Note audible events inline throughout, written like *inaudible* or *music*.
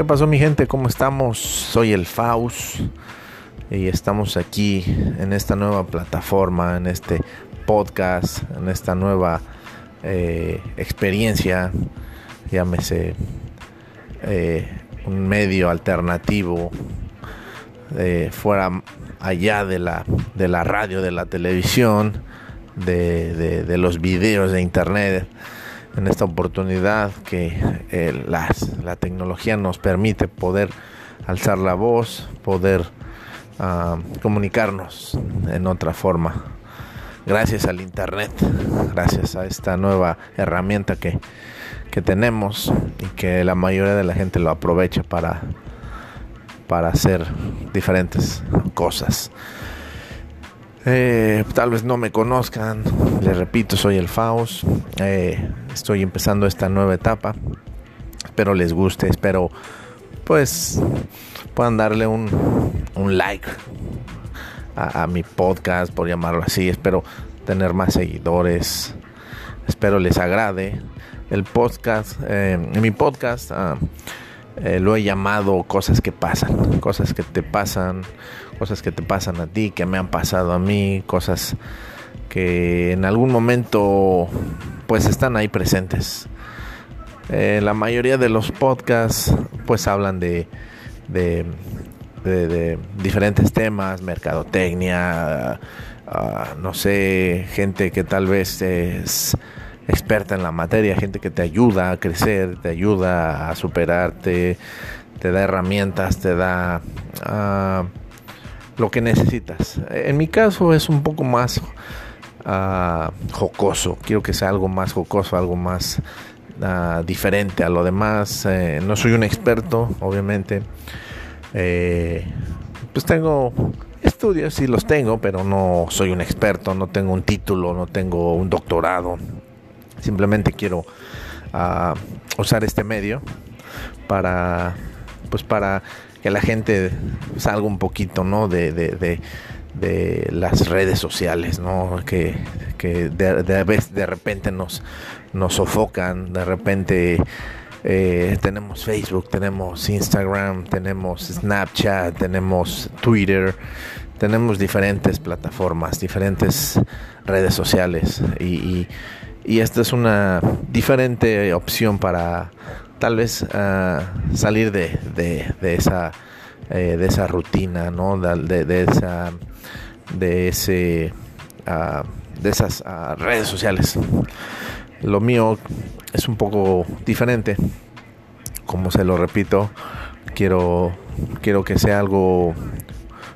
¿Qué pasó mi gente? ¿Cómo estamos? Soy el Faust y estamos aquí en esta nueva plataforma, en este podcast, en esta nueva eh, experiencia, llámese eh, un medio alternativo eh, fuera allá de la, de la radio, de la televisión, de, de los videos de internet en esta oportunidad que eh, la tecnología nos permite poder alzar la voz, poder ah, comunicarnos en otra forma. Gracias al Internet, gracias a esta nueva herramienta que, que tenemos y que la mayoría de la gente lo aprovecha para, para hacer diferentes cosas. Eh, tal vez no me conozcan, les repito, soy el Faust, eh, estoy empezando esta nueva etapa, espero les guste, espero pues puedan darle un, un like a, mi podcast, por llamarlo así, espero tener más seguidores, espero les agrade el podcast, eh, mi podcast. Ah, eh, lo he llamado cosas que pasan, cosas que te pasan, cosas que te pasan a ti, que me han pasado a mí, cosas que en algún momento pues están ahí presentes. Eh, la mayoría de los podcasts pues hablan de, de, diferentes temas, mercadotecnia, ah, no sé, gente que tal vez es experta en la materia, gente que te ayuda a crecer, te ayuda a superarte, te da herramientas, te da ah, lo que necesitas. En mi caso es un poco más ah, jocoso, quiero que sea algo más jocoso, algo más ah, diferente a lo demás. Eh, no soy un experto, obviamente. Eh, pues tengo estudios, sí los tengo, pero no soy un experto, no tengo un título, no tengo un doctorado. Simplemente quiero ah, usar este medio para, pues para que la gente salga un poquito, ¿no? De, de, las redes sociales, ¿no? Que, de, de, repente nos, nos sofocan, de repente eh, tenemos Facebook, tenemos Instagram, tenemos Snapchat, tenemos Twitter, tenemos diferentes plataformas, diferentes redes sociales y y esta es una diferente opción para tal vez ah, salir de, de, esa eh, de esa rutina no de, de esa de ese ah, de esas ah, redes sociales. Lo mío es un poco diferente. Como se lo repito quiero quiero que sea algo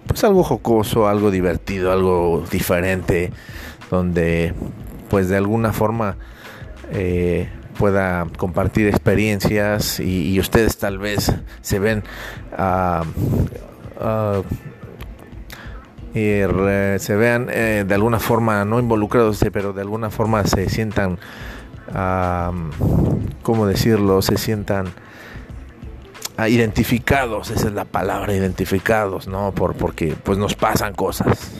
pues algo jocoso algo divertido algo diferente donde pues de alguna forma eh, pueda compartir experiencias y, ustedes tal vez se ven uh, se vean eh, de alguna forma no involucrados pero de alguna forma se sientan cómo decirlo se sientan identificados esa es la palabra identificados no por porque pues nos pasan cosas.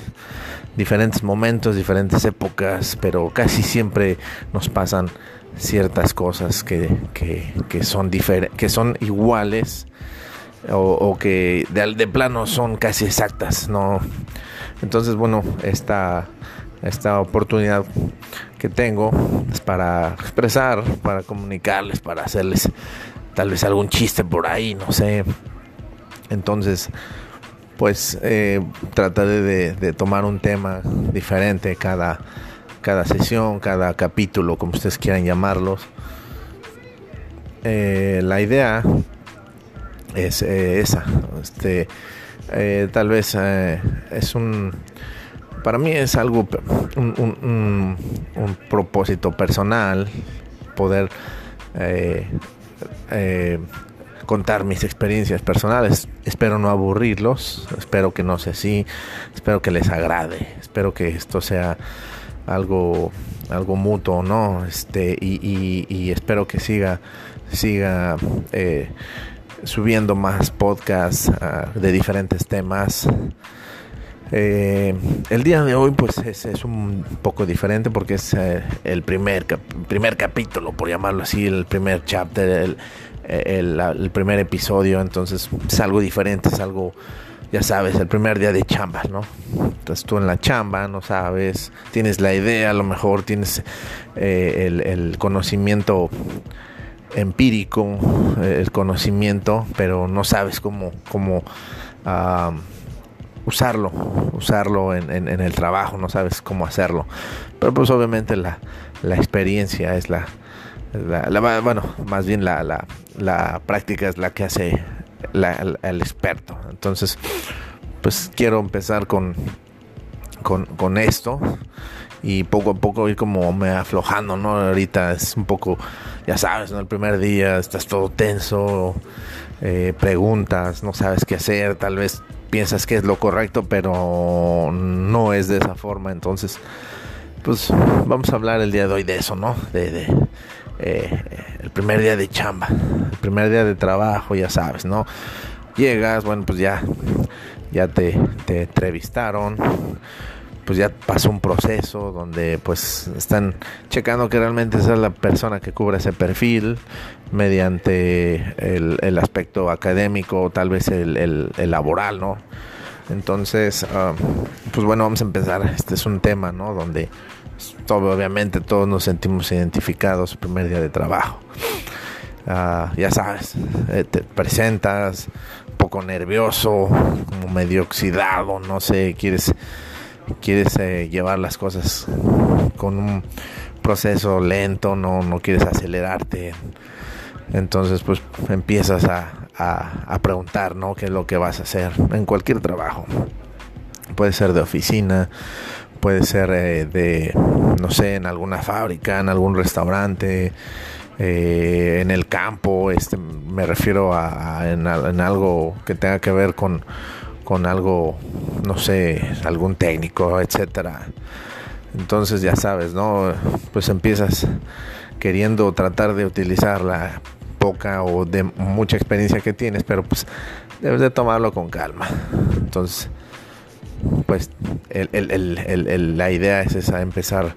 Diferentes momentos, diferentes épocas, pero casi siempre nos pasan ciertas cosas que, son, que son iguales o, que de, de, plano son casi exactas, ¿no? Entonces, bueno, esta, esta oportunidad que tengo es para expresar, para comunicarles, para hacerles tal vez algún chiste por ahí, no sé. Entonces, pues eh, trataré de, tomar un tema diferente cada, cada sesión, cada capítulo, como ustedes quieran llamarlos. Eh, la idea es eh, esa. Este, tal vez es un, para mí es algo, un, un propósito personal poder contar mis experiencias personales. Espero no aburrirlos, espero que no sea así, espero que les agrade, espero que esto sea algo algo mutuo, ¿no? Este, y, espero que siga siga eh, subiendo más podcasts ah, de diferentes temas. Eh, el día de hoy pues es, un poco diferente porque es eh, el primer, primer capítulo, por llamarlo así, el primer chapter, el, primer episodio, entonces es algo diferente, es algo, ya sabes, el primer día de chamba, ¿no? Entonces tú en la chamba, no sabes, tienes la idea, a lo mejor tienes eh, el, conocimiento empírico, el conocimiento, pero no sabes cómo, cómo usarlo, usarlo en, el trabajo, no sabes cómo hacerlo. Pero pues obviamente la, experiencia es la, bueno, más bien la, la, práctica es la que hace el experto. Entonces, pues quiero empezar con, con, esto y poco a poco ir como me aflojando, ¿no? Ahorita es un poco, ya sabes, ¿no? El primer día estás todo tenso, eh, preguntas, no sabes qué hacer, tal vez piensas que es lo correcto, pero no es de esa forma. Entonces, pues vamos a hablar el día de hoy de eso, ¿no? De, eh, el primer día de chamba, el primer día de trabajo, ya sabes, ¿no? Llegas, bueno, pues ya, ya te, entrevistaron pues ya pasó un proceso donde pues están checando que realmente sea la persona que cubra ese perfil mediante el, aspecto académico, tal vez el, laboral, ¿no? Entonces, ah, pues bueno, vamos a empezar. Este es un tema, ¿no? Donde pues, obviamente todos nos sentimos identificados primer día de trabajo. Ah, ya sabes, eh, te presentas un poco nervioso, como medio oxidado, no sé, quieres quieres eh, llevar las cosas con un proceso lento, no, no quieres acelerarte. Entonces, pues empiezas a, a, preguntar, ¿no? ¿Qué es lo que vas a hacer en cualquier trabajo? Puede ser de oficina, puede ser eh, de, no sé, en alguna fábrica, en algún restaurante, eh, en el campo, este, me refiero a, en algo que tenga que ver con con algo, no sé, algún técnico, etcétera. Entonces ya sabes, ¿no? Pues empiezas queriendo tratar de utilizar la poca o de mucha experiencia que tienes, pero pues debes de tomarlo con calma. Entonces, pues la idea es esa, empezar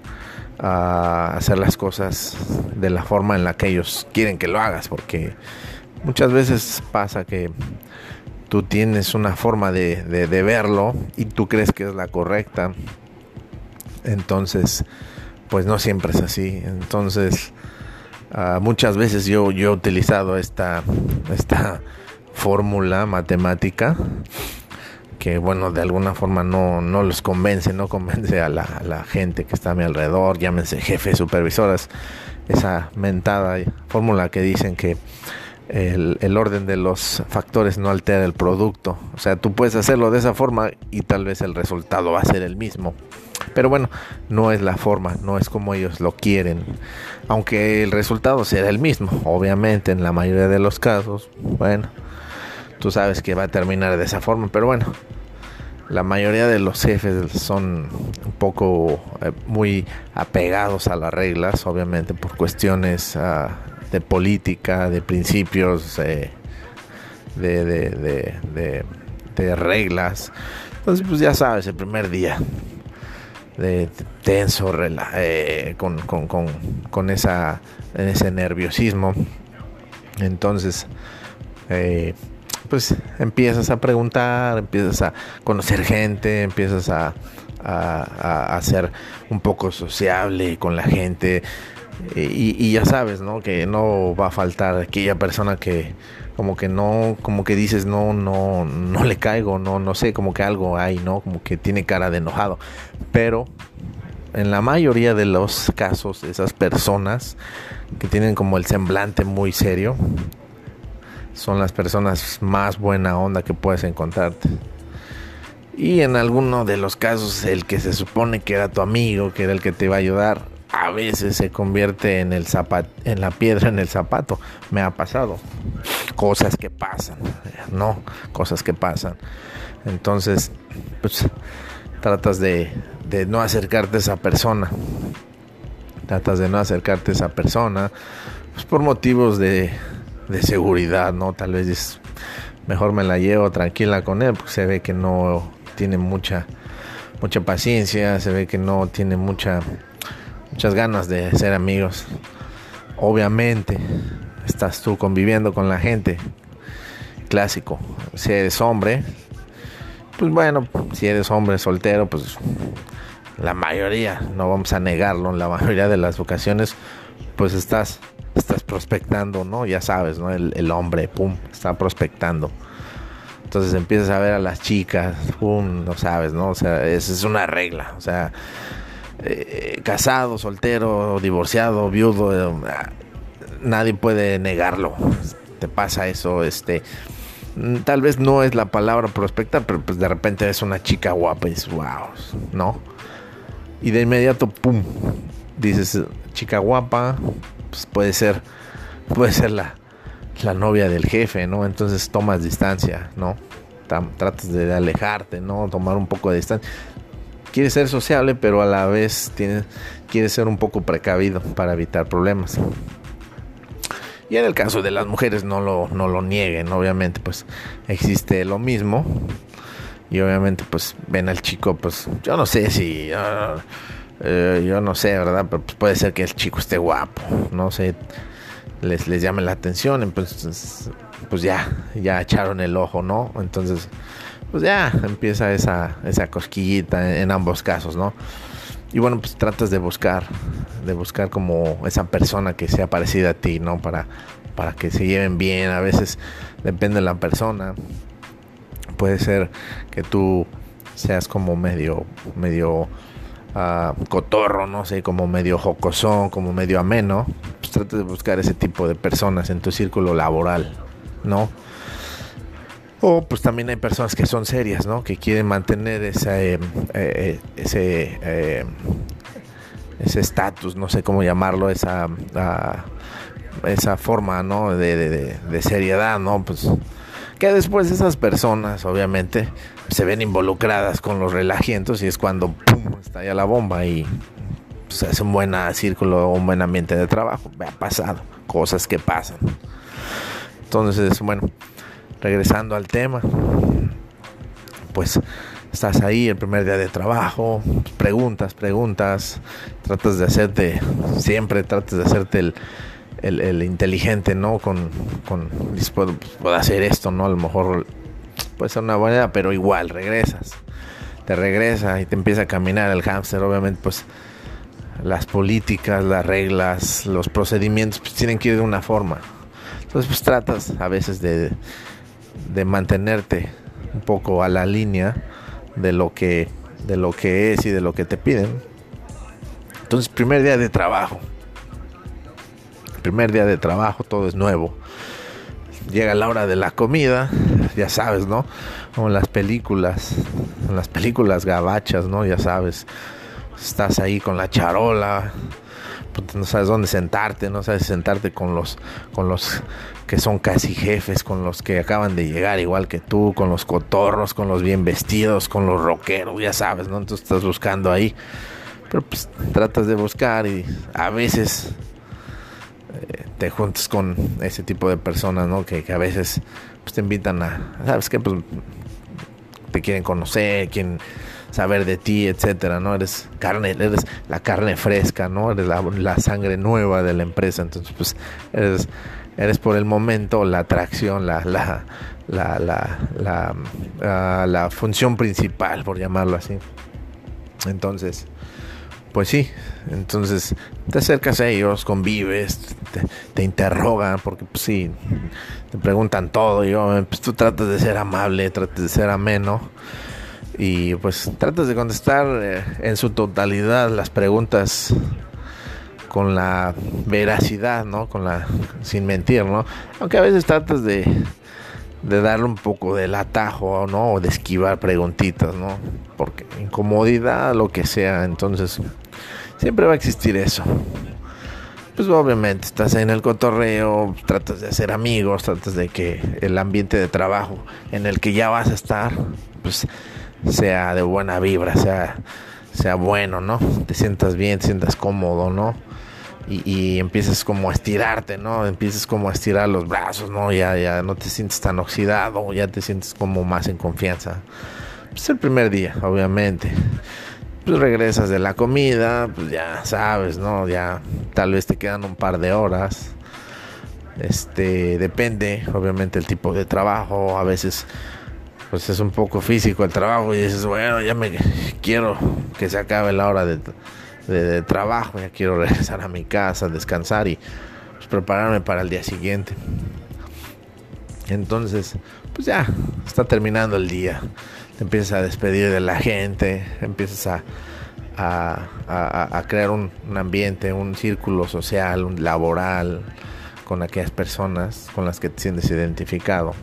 a hacer las cosas de la forma en la que ellos quieren que lo hagas, porque muchas veces pasa que tú tienes una forma de, verlo y tú crees que es la correcta. Entonces, pues no siempre es así. Entonces, ah, muchas veces yo, yo he utilizado esta, esta fórmula matemática que bueno, de alguna forma no, no los convence, no convence a la, gente que está a mi alrededor, llámense jefes, supervisoras, esa mentada fórmula que dicen que el, orden de los factores no altera el producto. O sea, tú puedes hacerlo de esa forma y tal vez el resultado va a ser el mismo. Pero bueno, no es la forma, no es como ellos lo quieren. Aunque el resultado será el mismo, obviamente en la mayoría de los casos, bueno, tú sabes que va a terminar de esa forma, pero bueno, la mayoría de los jefes son un poco eh, muy apegados a las reglas, obviamente por cuestiones uh, de política, de principios, eh, de, de, de, reglas. Entonces, pues ya sabes, el primer día de tenso, eh, con, con, con, con, esa, ese nerviosismo. Entonces, pues empiezas a preguntar, empiezas a conocer gente, empiezas a, a, a, ser un poco sociable con la gente, y, ya sabes, ¿no? Que no va a faltar aquella persona que como que no, como que dices, no, no, no le caigo, no, no sé, como que algo hay, ¿no? Como que tiene cara de enojado. Pero en la mayoría de los casos, esas personas que tienen como el semblante muy serio, son las personas más buena onda que puedes encontrarte. Y en alguno de los casos, el que se supone que era tu amigo, que era el que te iba a ayudar, a veces se convierte en el zapato, en la piedra en el zapato. Me ha pasado. Cosas que pasan, ¿no? Cosas que pasan. Entonces, pues tratas de, de no acercarte a esa persona. Tratas de no acercarte a esa persona. Pues por motivos de, de seguridad, ¿no? Tal vez es, mejor me la llevo tranquila con él, porque se ve que no tiene mucha, mucha paciencia, se ve que no tiene mucha muchas ganas de ser amigos. Obviamente, estás tú conviviendo con la gente. Clásico. Si eres hombre, pues bueno, si eres hombre soltero, pues la mayoría, no vamos a negarlo, en la mayoría de las ocasiones, pues estás, estás prospectando, ¿no? Ya sabes, ¿no? El, hombre, pum, está prospectando. Entonces empiezas a ver a las chicas, pum, no sabes, ¿no? O sea, esa es una regla, o sea, eh, casado, soltero, divorciado, viudo, eh, nadie puede negarlo. Te pasa eso, este tal vez no es la palabra prospectar, pero pues de repente es una chica guapa y dices, wow, ¿no? Y de inmediato, pum, dices, chica guapa, pues puede ser, puede ser la, la novia del jefe, ¿no? Entonces tomas distancia, ¿no? tratas de alejarte, ¿no? Tomar un poco de distancia. Quieres ser sociable, pero a la vez tienes, quieres ser un poco precavido para evitar problemas. Y en el caso de las mujeres no lo, no lo nieguen, obviamente pues existe lo mismo. Y obviamente pues ven al chico, pues yo no sé si... Eh, yo no sé, ¿verdad? Pero pues, puede ser que el chico esté guapo, no sé, les, les llame la atención, entonces pues ya, ya echaron el ojo, ¿no? Entonces, pues ya empieza esa, esa cosquillita en, en ambos casos, ¿no? Y bueno, pues tratas de buscar, de buscar como esa persona que sea parecida a ti, ¿no? Para, para que se lleven bien. A veces depende de la persona. Puede ser que tú seas como medio, medio cotorro, no sé, como medio jocosón, como medio ameno. Pues tratas de buscar ese tipo de personas en tu círculo laboral, ¿no? O pues también hay personas que son serias, ¿no? Que quieren mantener eh, eh, ese eh, ese estatus, no sé cómo llamarlo, esa ah, esa forma, ¿no? De, de, seriedad, ¿no? Pues que después esas personas, obviamente, se ven involucradas con los relajientos y es cuando pum, estalla la bomba y se hace un buen círculo, un buen ambiente de trabajo. Me ha pasado, cosas que pasan. Entonces, bueno, regresando al tema, pues estás ahí el primer día de trabajo, preguntas, preguntas, tratas de hacerte, siempre tratas de hacerte el, el, inteligente, ¿no? Con, con puedo, puedo, hacer esto, ¿no? A lo mejor puede ser una buena idea, pero igual regresas, te regresa y te empieza a caminar el hámster, obviamente, pues las políticas, las reglas, los procedimientos, pues tienen que ir de una forma. Entonces, pues tratas a veces de de mantenerte un poco a la línea de lo que de lo que es y de lo que te piden. Entonces, primer día de trabajo. Primer día de trabajo, todo es nuevo. Llega la hora de la comida, ya sabes, ¿no? Como en las películas, en las películas gabachas, ¿no? Ya sabes, estás ahí con la charola, no sabes dónde sentarte, no sabes sentarte con los con los que son casi jefes, con los que acaban de llegar igual que tú, con los cotorros, con los bien vestidos, con los rockeros, ya sabes, ¿no? Entonces estás buscando ahí. Pero pues tratas de buscar y a veces eh, te juntas con ese tipo de personas, ¿no? Que, a veces pues, te invitan a, ¿sabes qué? Pues te quieren conocer, quieren saber de ti, etcétera, ¿no? Eres carne, eres la carne fresca, ¿no? Eres la, la sangre nueva de la empresa, entonces pues eres eres por el momento la atracción, la, la, la, la, ah, la, función principal, por llamarlo así. Entonces, pues sí, entonces te acercas a ellos, convives, te, interrogan, porque pues sí, te preguntan todo, y pues tú tratas de ser amable, tratas de ser ameno, y pues tratas de contestar eh, en su totalidad las preguntas con la veracidad, ¿no? Con la sin mentir, ¿no? Aunque a veces tratas de darle un poco del atajo, ¿no? O de esquivar preguntitas, ¿no? Porque incomodidad, lo que sea, entonces siempre va a existir eso. Pues obviamente estás en el cotorreo, tratas de hacer amigos, tratas de que el ambiente de trabajo en el que ya vas a estar, pues sea de buena vibra, sea sea bueno, ¿no? Te sientas bien, te sientas cómodo, ¿no? y, empiezas como a estirarte, ¿no? Empiezas como a estirar los brazos, ¿no? Ya, ya no te sientes tan oxidado, ya te sientes como más en confianza. Pues el primer día, obviamente. Pues regresas de la comida, pues ya sabes, ¿no? Ya tal vez te quedan un par de horas. Este depende, obviamente, el tipo de trabajo. A veces, pues es un poco físico el trabajo y dices, bueno, ya me quiero que se acabe la hora de, de trabajo, ya quiero regresar a mi casa, descansar y pues, prepararme para el día siguiente. Entonces, pues ya, está terminando el día. Te empiezas a despedir de la gente, empiezas a, a, crear un, ambiente, un círculo social, un laboral con aquellas personas con las que te sientes identificado.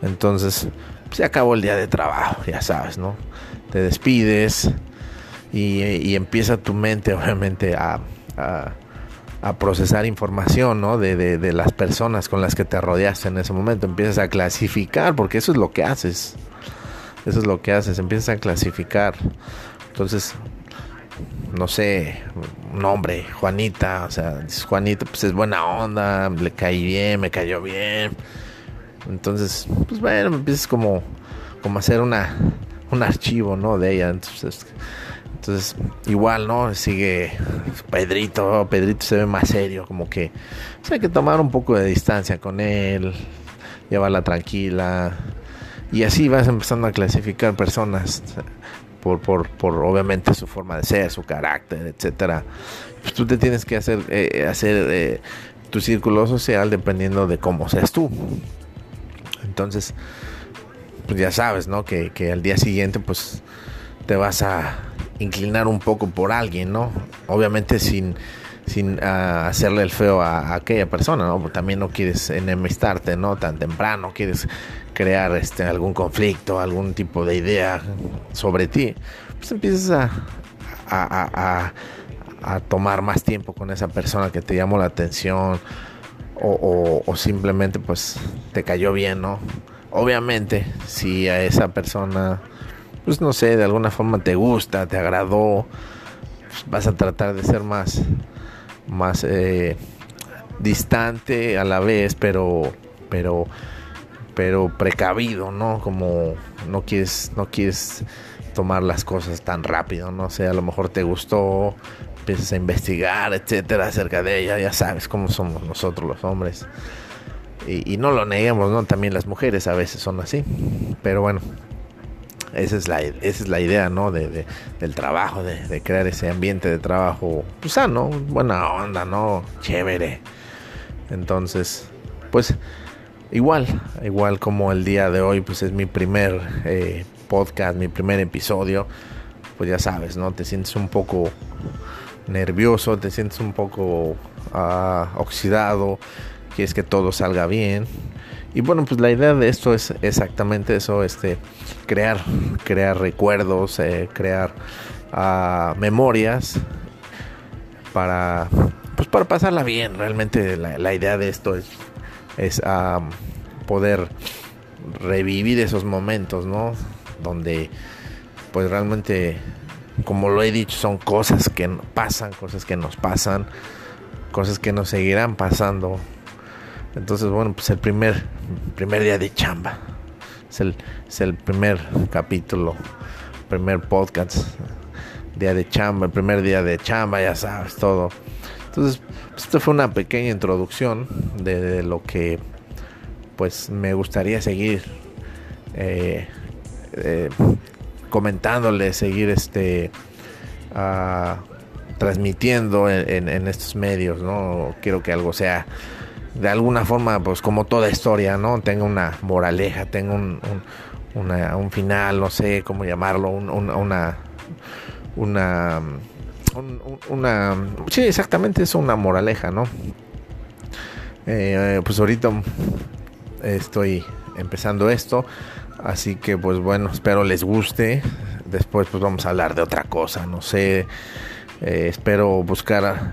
Entonces, pues, se acabó el día de trabajo, ya sabes, ¿no? Te despides y, empieza tu mente, *laughs* obviamente, a a procesar información, ¿no? De, de, las personas con las que te rodeaste en ese momento. Empiezas a clasificar, porque eso es lo que haces. Eso es lo que haces, empiezas a clasificar. Entonces, no sé, nombre, Juanita, o sea, Juanita, pues es buena onda, le caí bien, me cayó bien. Entonces, pues bueno, empiezas como, como a hacer una, un archivo, ¿no? De ella. Entonces, entonces, igual, ¿no? Sigue Pedrito, Pedrito se ve más serio, como que pues, hay que tomar un poco de distancia con él, llevarla tranquila. Y así vas empezando a clasificar personas por, por, por obviamente su forma de ser, su carácter, etcétera. Pues tú te tienes que hacer, eh, hacer eh, tu círculo social dependiendo de cómo seas tú. Entonces, pues ya sabes, ¿no? Que, que al día siguiente, pues te vas a inclinar un poco por alguien, ¿no? Obviamente sin, sin ah, hacerle el feo a, aquella persona, ¿no? También no quieres enemistarte, ¿no? Tan temprano, quieres crear este, algún conflicto, algún tipo de idea sobre ti. Pues empiezas a, a, a, a tomar más tiempo con esa persona que te llamó la atención o, o, o simplemente pues te cayó bien, ¿no? Obviamente, si a esa persona pues no sé, de alguna forma te gusta, te agradó, pues, vas a tratar de ser más, más eh, distante a la vez, pero, pero, pero precavido, ¿no? Como no quieres, no quieres tomar las cosas tan rápido, no sé, a lo mejor te gustó, empiezas a investigar, etcétera, acerca de ella, ya sabes cómo somos nosotros los hombres. Y, y no lo neguemos, ¿no? También las mujeres a veces son así. Pero bueno, esa es la, esa es la idea, ¿no? De, del trabajo, de, crear ese ambiente de trabajo, pues sano, buena onda, ¿no? Chévere. Entonces, pues igual, igual como el día de hoy, pues es mi primer eh, podcast, mi primer episodio, pues ya sabes, ¿no? Te sientes un poco nervioso, te sientes un poco ah, oxidado, quieres que todo salga bien. Y bueno, pues la idea de esto es exactamente eso, este, crear, crear recuerdos, eh, crear uh, memorias para, pues para pasarla bien. Realmente la, la idea de esto es, es um, poder revivir esos momentos, ¿no? Donde, pues realmente, como lo he dicho, son cosas que pasan, cosas que nos pasan, cosas que nos seguirán pasando entonces, bueno, pues el primer, primer día de chamba. Es el, es el primer capítulo, primer podcast, día de chamba, el primer día de chamba, ya sabes, todo. Entonces, pues, esto fue una pequeña introducción de, lo que pues me gustaría seguir eh, eh, comentándole, seguir este uh, transmitiendo en, en, estos medios, ¿no? Quiero que algo sea de alguna forma, pues como toda historia, ¿no? Tenga una moraleja, tenga un, un, final, no sé cómo llamarlo, una, una, una, sí, exactamente es una moraleja, ¿no? Eh, pues ahorita estoy empezando esto, así que pues bueno, espero les guste. Después pues vamos a hablar de otra cosa, no sé. Eh, espero buscar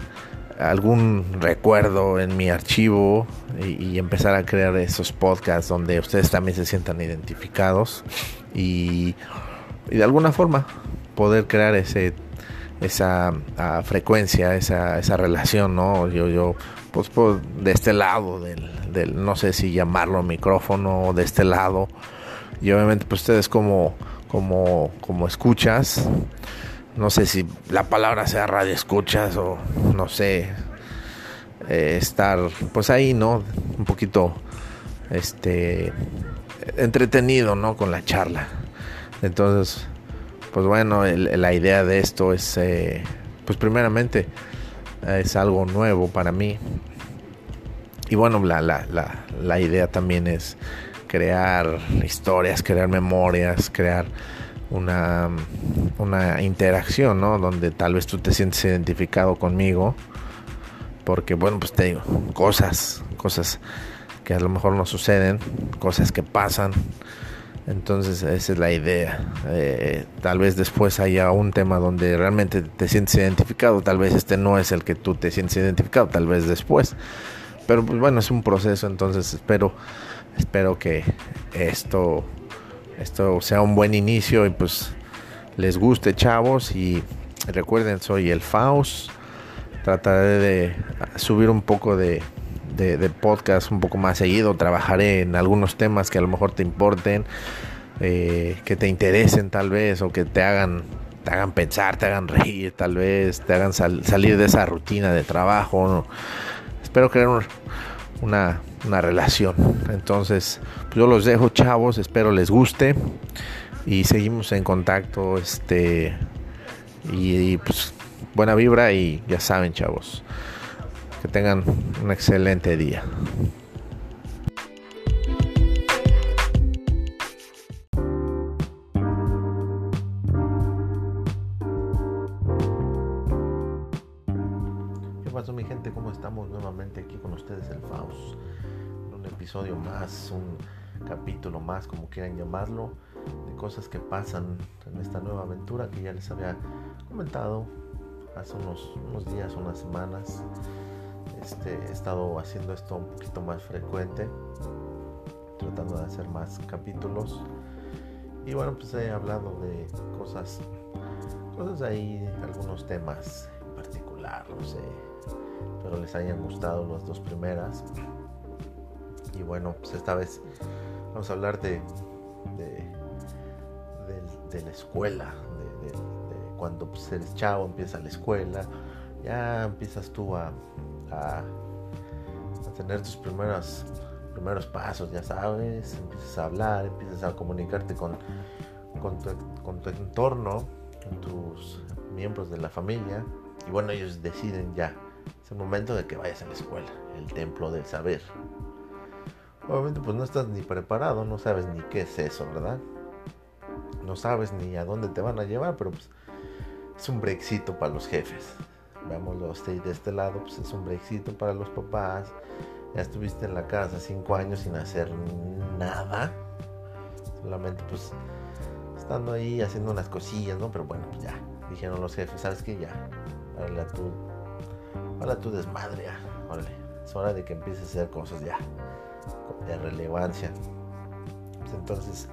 algún recuerdo en mi archivo y, empezar a crear esos podcasts donde ustedes también se sientan identificados y, de alguna forma poder crear ese esa ah, frecuencia, esa, esa relación, ¿no? Yo, yo, pues, de este lado del, del, no sé si llamarlo micrófono, de este lado, y obviamente, pues ustedes como, como, como escuchas, no sé si la palabra sea radio escuchas o no sé, eh, estar pues ahí, ¿no? Un poquito este entretenido, ¿no? Con la charla. Entonces, pues bueno, la idea de esto es, eh, pues primeramente, es algo nuevo para mí. Y bueno, la, la, la, la idea también es crear historias, crear memorias, crear una, una interacción, ¿no? Donde tal vez tú te sientes identificado conmigo. Porque, bueno, pues te digo, cosas, cosas que a lo mejor no suceden, cosas que pasan. Entonces esa es la idea. Eh, tal vez después haya un tema donde realmente te sientes identificado. Tal vez este no es el que tú te sientes identificado. Tal vez después. Pero pues bueno, es un proceso. Entonces espero, espero que esto esto sea un buen inicio y pues les guste chavos. Y recuerden soy el Faust. Trataré de subir un poco de, de, podcast un poco más seguido. Trabajaré en algunos temas que a lo mejor te importen eh, que te interesen tal vez o que te hagan te hagan pensar te hagan reír tal vez te hagan salir de esa rutina de trabajo espero crear una una relación. Entonces, yo los dejo, chavos, espero les guste y seguimos en contacto, este y, pues buena vibra y ya saben, chavos, que tengan un excelente día. ¿Qué pasó mi gente? ¿Cómo estamos nuevamente aquí con ustedes el Faust? episodio más, un capítulo más, como quieran llamarlo, de cosas que pasan en esta nueva aventura que ya les había comentado hace unos, unos días, unas semanas. Este, he estado haciendo esto un poquito más frecuente, tratando de hacer más capítulos. Y bueno, pues he hablado de cosas, cosas ahí, algunos temas en particular, no sé, pero les hayan gustado las dos primeras. Y bueno, pues esta vez vamos a hablar de, de, la escuela, de, cuando pues, eres chavo, empieza la escuela, ya empiezas tú a, a, tener tus primeros, primeros pasos, ya sabes, empiezas a hablar, empiezas a comunicarte con, con, tu, con tu entorno, con tus miembros de la familia, y bueno, ellos deciden ya, es el momento de que vayas a la escuela, el templo del saber. Obviamente pues no estás ni preparado, no sabes ni qué es eso, ¿verdad? No sabes ni a dónde te van a llevar, pero pues es un brexito para los jefes. Veámoslo de este lado, pues es un brexito para los papás. Ya estuviste en la casa cinco años sin hacer nada. Solamente pues estando ahí haciendo unas cosillas, ¿no? Pero bueno, pues ya. Dijeron los jefes, ¿sabes qué? Ya. Para tu, para tu desmadre, ya. Es hora de que empieces a hacer cosas ya de relevancia. Entonces,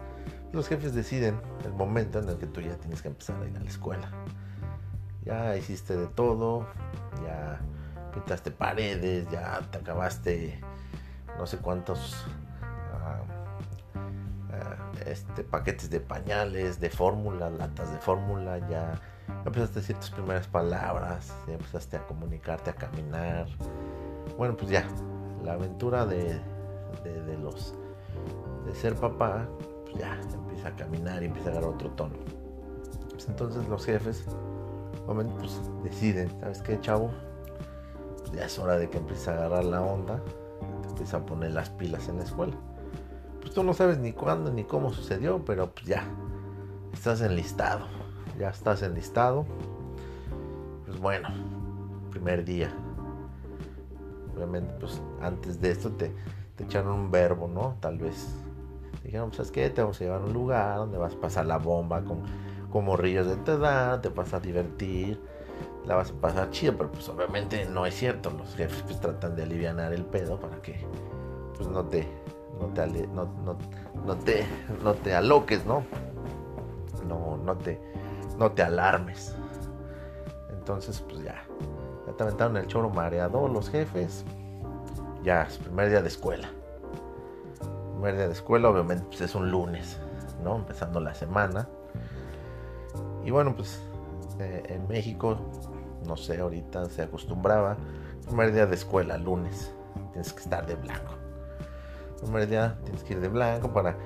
los jefes deciden el momento en el que tú ya tienes que empezar a ir a la escuela. Ya hiciste de todo, ya pintaste paredes, ya te acabaste no sé cuántos ah, ah, este, paquetes de pañales, de fórmula, latas de fórmula, ya empezaste a decir tus primeras palabras, ya empezaste a comunicarte, a caminar. Bueno, pues ya, la aventura de, de, los de ser papá, pues ya empieza a caminar y empieza a dar otro tono. Pues entonces los jefes, pues deciden, ¿sabes qué, chavo? Ya es hora de que empiece a agarrar la onda, te empieza a poner las pilas en la escuela. Pues tú no sabes ni cuándo ni cómo sucedió, pero pues ya, estás enlistado, ya estás enlistado. Pues bueno, primer día. Obviamente, pues antes de esto te, te echaron un verbo, ¿no? Tal vez. Dijeron, pues, ¿sabes qué? Te vamos a llevar a un lugar donde vas a pasar la bomba con, con morrillos de tu edad, te vas a divertir, la vas a pasar chido, pero pues obviamente no es cierto. Los jefes pues tratan de aliviar el pedo para que pues no te, no te, no, te, no te aloques, ¿no? No, no te, no te alarmes. Entonces, pues ya, ya te aventaron el choro mareado los jefes ya es primer día de escuela. Primer día de escuela, obviamente, pues es un lunes, ¿no? Empezando la semana. Y bueno, pues eh, en México, no sé, ahorita se acostumbraba Primer día de escuela, lunes. Tienes que estar de blanco. Primer día tienes que ir de blanco para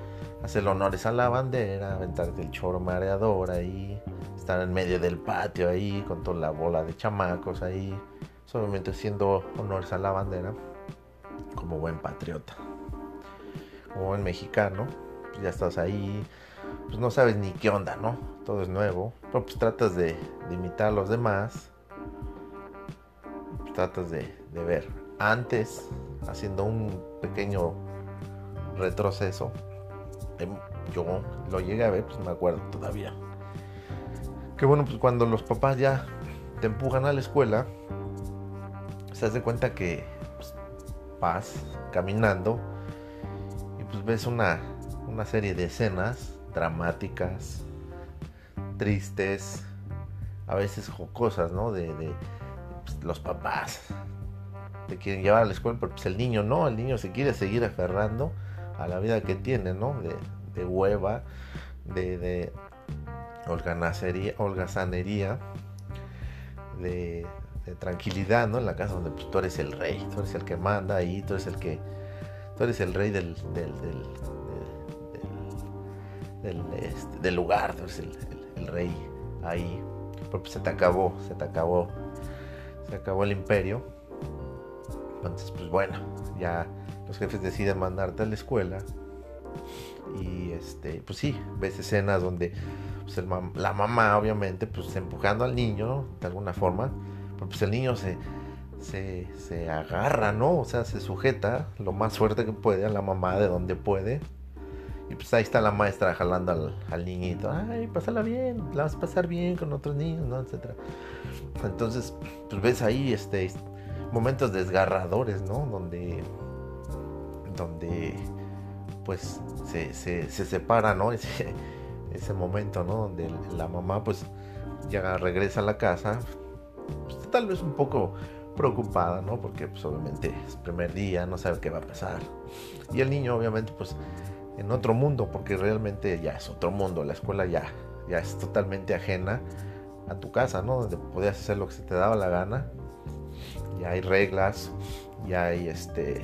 hacer honores a la bandera, aventarte el choro mareador ahí, estar en medio del patio ahí con toda la bola de chamacos ahí, solamente haciendo honores a la bandera como buen patriota, como buen mexicano, pues ya estás ahí, pues no sabes ni qué onda, ¿no? Todo es nuevo, pero pues tratas de, imitar a los demás, pues tratas de, ver antes, haciendo un pequeño retroceso, em, yo lo llegué a ver, pues me acuerdo todavía. Que bueno, pues cuando los papás ya te empujan a la escuela, se de cuenta que caminando y pues ves una, una serie de escenas dramáticas, tristes, a veces jocosas, ¿no? De, pues, los papás te quieren llevar a la escuela, pero pues el niño no, el niño se quiere seguir aferrando a la vida que tiene, ¿no? De, de hueva, de, de holgazanería, de, de, tranquilidad, ¿no? En la casa donde pues, tú eres el rey, tú eres el que manda ahí, tú eres el que, tú eres el rey del, del, del, este, del, lugar, tú eres el, rey ahí. Pero pues se te acabó, se te acabó, se acabó el imperio. Entonces, pues bueno, ya los jefes deciden mandarte a la escuela y este pues sí ves escenas donde pues, la mamá obviamente pues empujando al niño de alguna forma pues el niño se, se, agarra no o sea se sujeta lo más fuerte que puede a la mamá de donde puede. Y pues ahí está la maestra jalando al, al niñito. Ay pásala bien la vas a pasar bien con otros niños no etcétera. Entonces pues ves ahí este momentos desgarradores no donde donde pues se, se, separa, ¿no? Ese, ese momento, ¿no? Donde la mamá pues ya regresa a la casa, pues, tal vez un poco preocupada, ¿no? Porque pues obviamente es primer día, no sabe qué va a pasar. Y el niño obviamente pues en otro mundo, porque realmente ya es otro mundo, la escuela ya, ya es totalmente ajena a tu casa, ¿no? Donde podías hacer lo que se te daba la gana. Ya hay reglas, ya hay este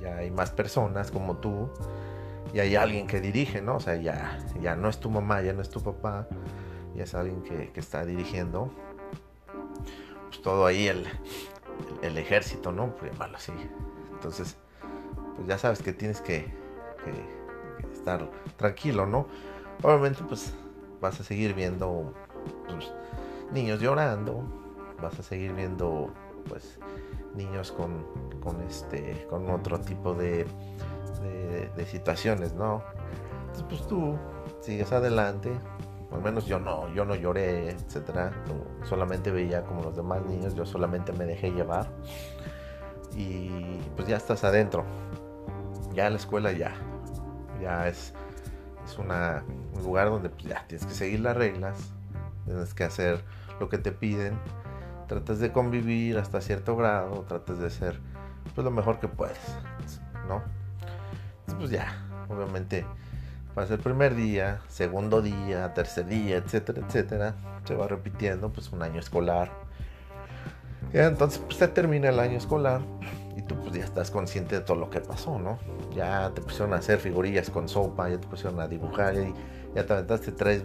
ya hay más personas como tú y hay alguien que dirige, ¿no? O sea, ya, ya no es tu mamá, ya no es tu papá, ya es alguien que, está dirigiendo. Pues todo ahí el, el, ejército, ¿no? Por llamarlo así. Entonces, pues ya sabes que tienes que, estar tranquilo, ¿no? Obviamente, pues vas a seguir viendo pues, niños llorando, vas a seguir viendo, pues, niños con, con, este, con otro tipo de, de, situaciones, ¿no? Entonces, pues tú sigues adelante, al menos yo no, yo no lloré, etcétera, solamente veía como los demás niños, yo solamente me dejé llevar. Y pues ya estás adentro, ya la escuela ya, ya es, es un lugar donde pues, ya tienes que seguir las reglas, tienes que hacer lo que te piden tratas de convivir hasta cierto grado, tratas de ser pues lo mejor que puedes, ¿no? Entonces, pues ya, obviamente pasa el primer día, segundo día, tercer día, etcétera, etcétera, se va repitiendo pues un año escolar. Y entonces pues termina el año escolar y tú pues ya estás consciente de todo lo que pasó, ¿no? Ya te pusieron a hacer figurillas con sopa, ya te pusieron a dibujar y ya te aventaste tres,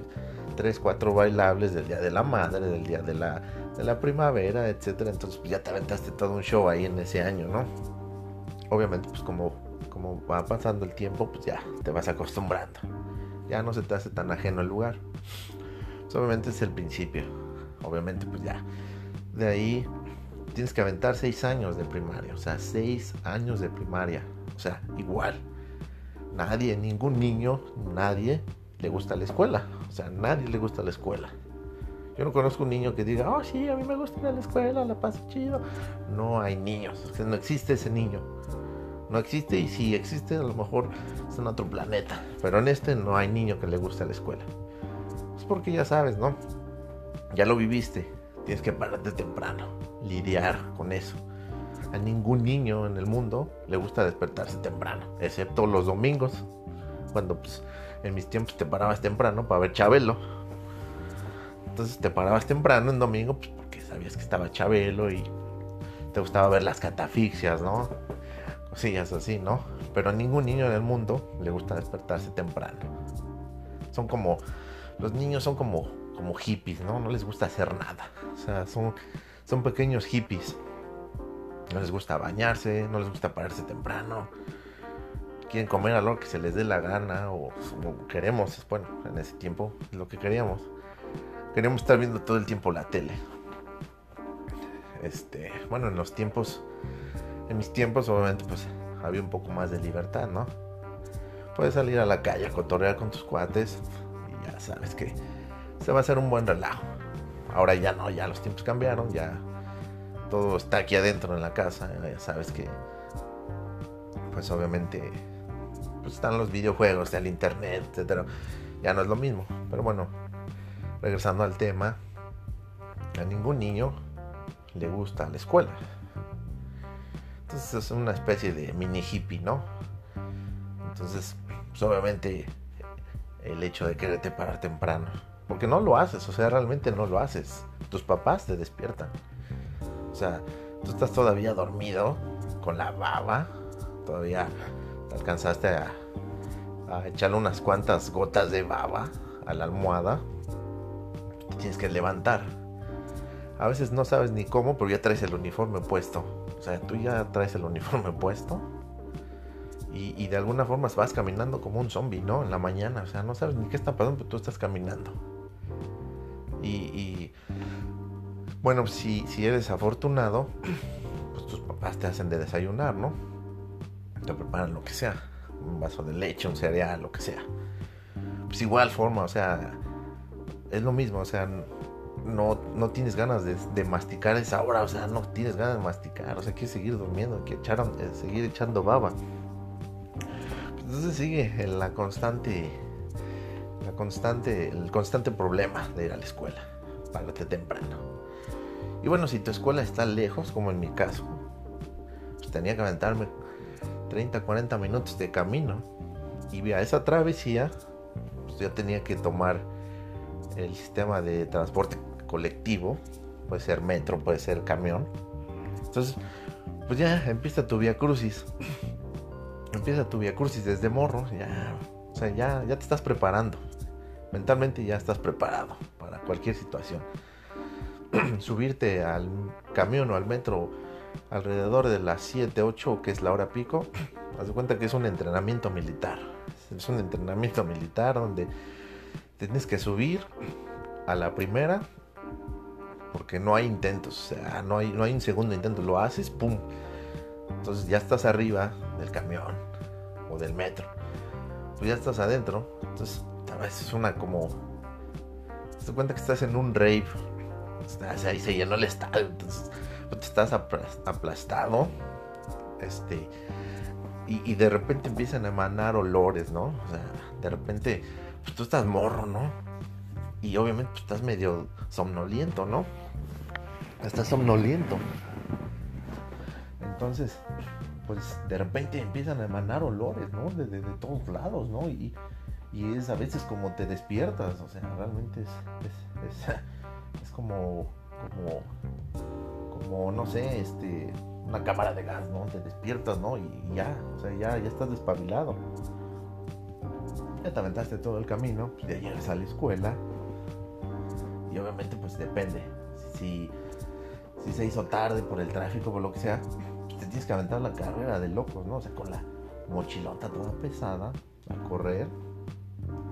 tres, cuatro bailables del Día de la Madre, del Día de la de la primavera, etcétera. Entonces pues ya te aventaste todo un show ahí en ese año, ¿no? Obviamente pues como, como va pasando el tiempo, pues ya te vas acostumbrando. Ya no se te hace tan ajeno el lugar. Pues, obviamente es el principio. Obviamente pues ya. De ahí tienes que aventar seis años de primaria. O sea, seis años de primaria. O sea, igual. Nadie, ningún niño, nadie le gusta la escuela. O sea, nadie le gusta la escuela. Yo no conozco un niño que diga, oh sí, a mí me gusta ir a la escuela, la paso chido. No hay niños, no existe ese niño. No existe y si existe a lo mejor es en otro planeta. Pero en este no hay niño que le guste la escuela. Es porque ya sabes, ¿no? Ya lo viviste. Tienes que pararte temprano. Lidiar con eso. A ningún niño en el mundo le gusta despertarse temprano. Excepto los domingos. Cuando pues, en mis tiempos te parabas temprano para ver Chabelo entonces te parabas temprano en domingo, pues porque sabías que estaba Chabelo y te gustaba ver las catafixias, ¿no? Cosillas así, ¿no? Pero a ningún niño en el mundo le gusta despertarse temprano. Son como, los niños son como, como hippies, ¿no? No les gusta hacer nada. O sea, son, son pequeños hippies. No les gusta bañarse, no les gusta pararse temprano. Quieren comer a lo que se les dé la gana o, o queremos, bueno, en ese tiempo lo que queríamos. Queríamos estar viendo todo el tiempo la tele. Este, bueno, en los tiempos, en mis tiempos obviamente pues había un poco más de libertad, ¿no? Puedes salir a la calle cotorrear con tus cuates y ya sabes que se va a hacer un buen relajo. Ahora ya no, ya los tiempos cambiaron, ya todo está aquí adentro en la casa, ya sabes que pues obviamente pues están los videojuegos, el internet, etcétera. Ya no es lo mismo, pero bueno, regresando al tema, a ningún niño le gusta la escuela. Es una especie de mini hippie, ¿no? Entonces, pues obviamente el hecho de quererte parar temprano, porque no lo haces, o sea, realmente no lo haces. Tus papás te despiertan. O sea, tú estás todavía dormido, con la baba, todavía te alcanzaste a, echarle unas cuantas gotas de baba a la almohada. Tienes que levantar. A veces no sabes ni cómo, pero ya traes el uniforme puesto. O sea, tú ya traes el uniforme *laughs* puesto. Y, y, de alguna forma vas caminando como un zombie, ¿no? En la mañana. O sea, no sabes ni qué está pasando, pero tú estás caminando. Y, y bueno, si, si eres afortunado, *clears throat* pues tus papás te hacen de desayunar, ¿no? Te preparan lo que sea. Un vaso de leche, un cereal, lo que sea. Pues igual forma, o sea, es lo mismo, o sea, no, no tienes ganas de, masticar esa hora, o sea, no tienes ganas de masticar, o sea, quieres seguir durmiendo, quieres echar, eh, seguir echando baba. Entonces sigue la constante, la constante, el constante problema de ir a la escuela, párate temprano. Y bueno, si tu escuela está lejos, como en mi caso, pues tenía que aventarme 30, 40 minutos de camino. Y a esa travesía, pues yo tenía que tomar el sistema de transporte colectivo, puede ser metro, puede ser camión. Entonces, pues ya empieza tu vía crucis. empieza tu vía crucis desde morro, ya, o sea, ya, ya te estás preparando. Mentalmente ya estás preparado para cualquier situación. *clears throat* Subirte al camión o al metro alrededor de las 7, 8, que es la hora pico, *clears throat* haz de cuenta que es un entrenamiento militar. Es un entrenamiento militar donde tienes que subir a la primera porque no hay intentos, o sea, no hay, no hay un segundo intento, lo haces, ¡pum! Entonces ya estás arriba del camión o del metro, pues ya estás adentro, entonces a veces es una como, te das cuenta que estás en un rave, estás ahí se llenó el estadio, entonces pues, estás aplastado, este, y, y, de repente empiezan a emanar olores, ¿no? O sea, de repente, pues tú estás morro, ¿no? Y obviamente estás medio somnoliento, ¿no? Estás somnoliento. Entonces, pues de repente empiezan a emanar olores, ¿no? De, de, de todos lados, ¿no? Y, y, es a veces como te despiertas, o sea, realmente es, es, es, *laughs* como, como, como, no sé, este, una cámara de gas, ¿no? Te despiertas, ¿no? Y, ya, o sea, ya, ya estás despabilado. Ya te aventaste todo el camino, pues ya llegas a la escuela, y obviamente pues depende. Si, si se hizo tarde por el tráfico, por lo que sea, te tienes que aventar la carrera de locos, ¿no? O sea, con la mochilota toda pesada a correr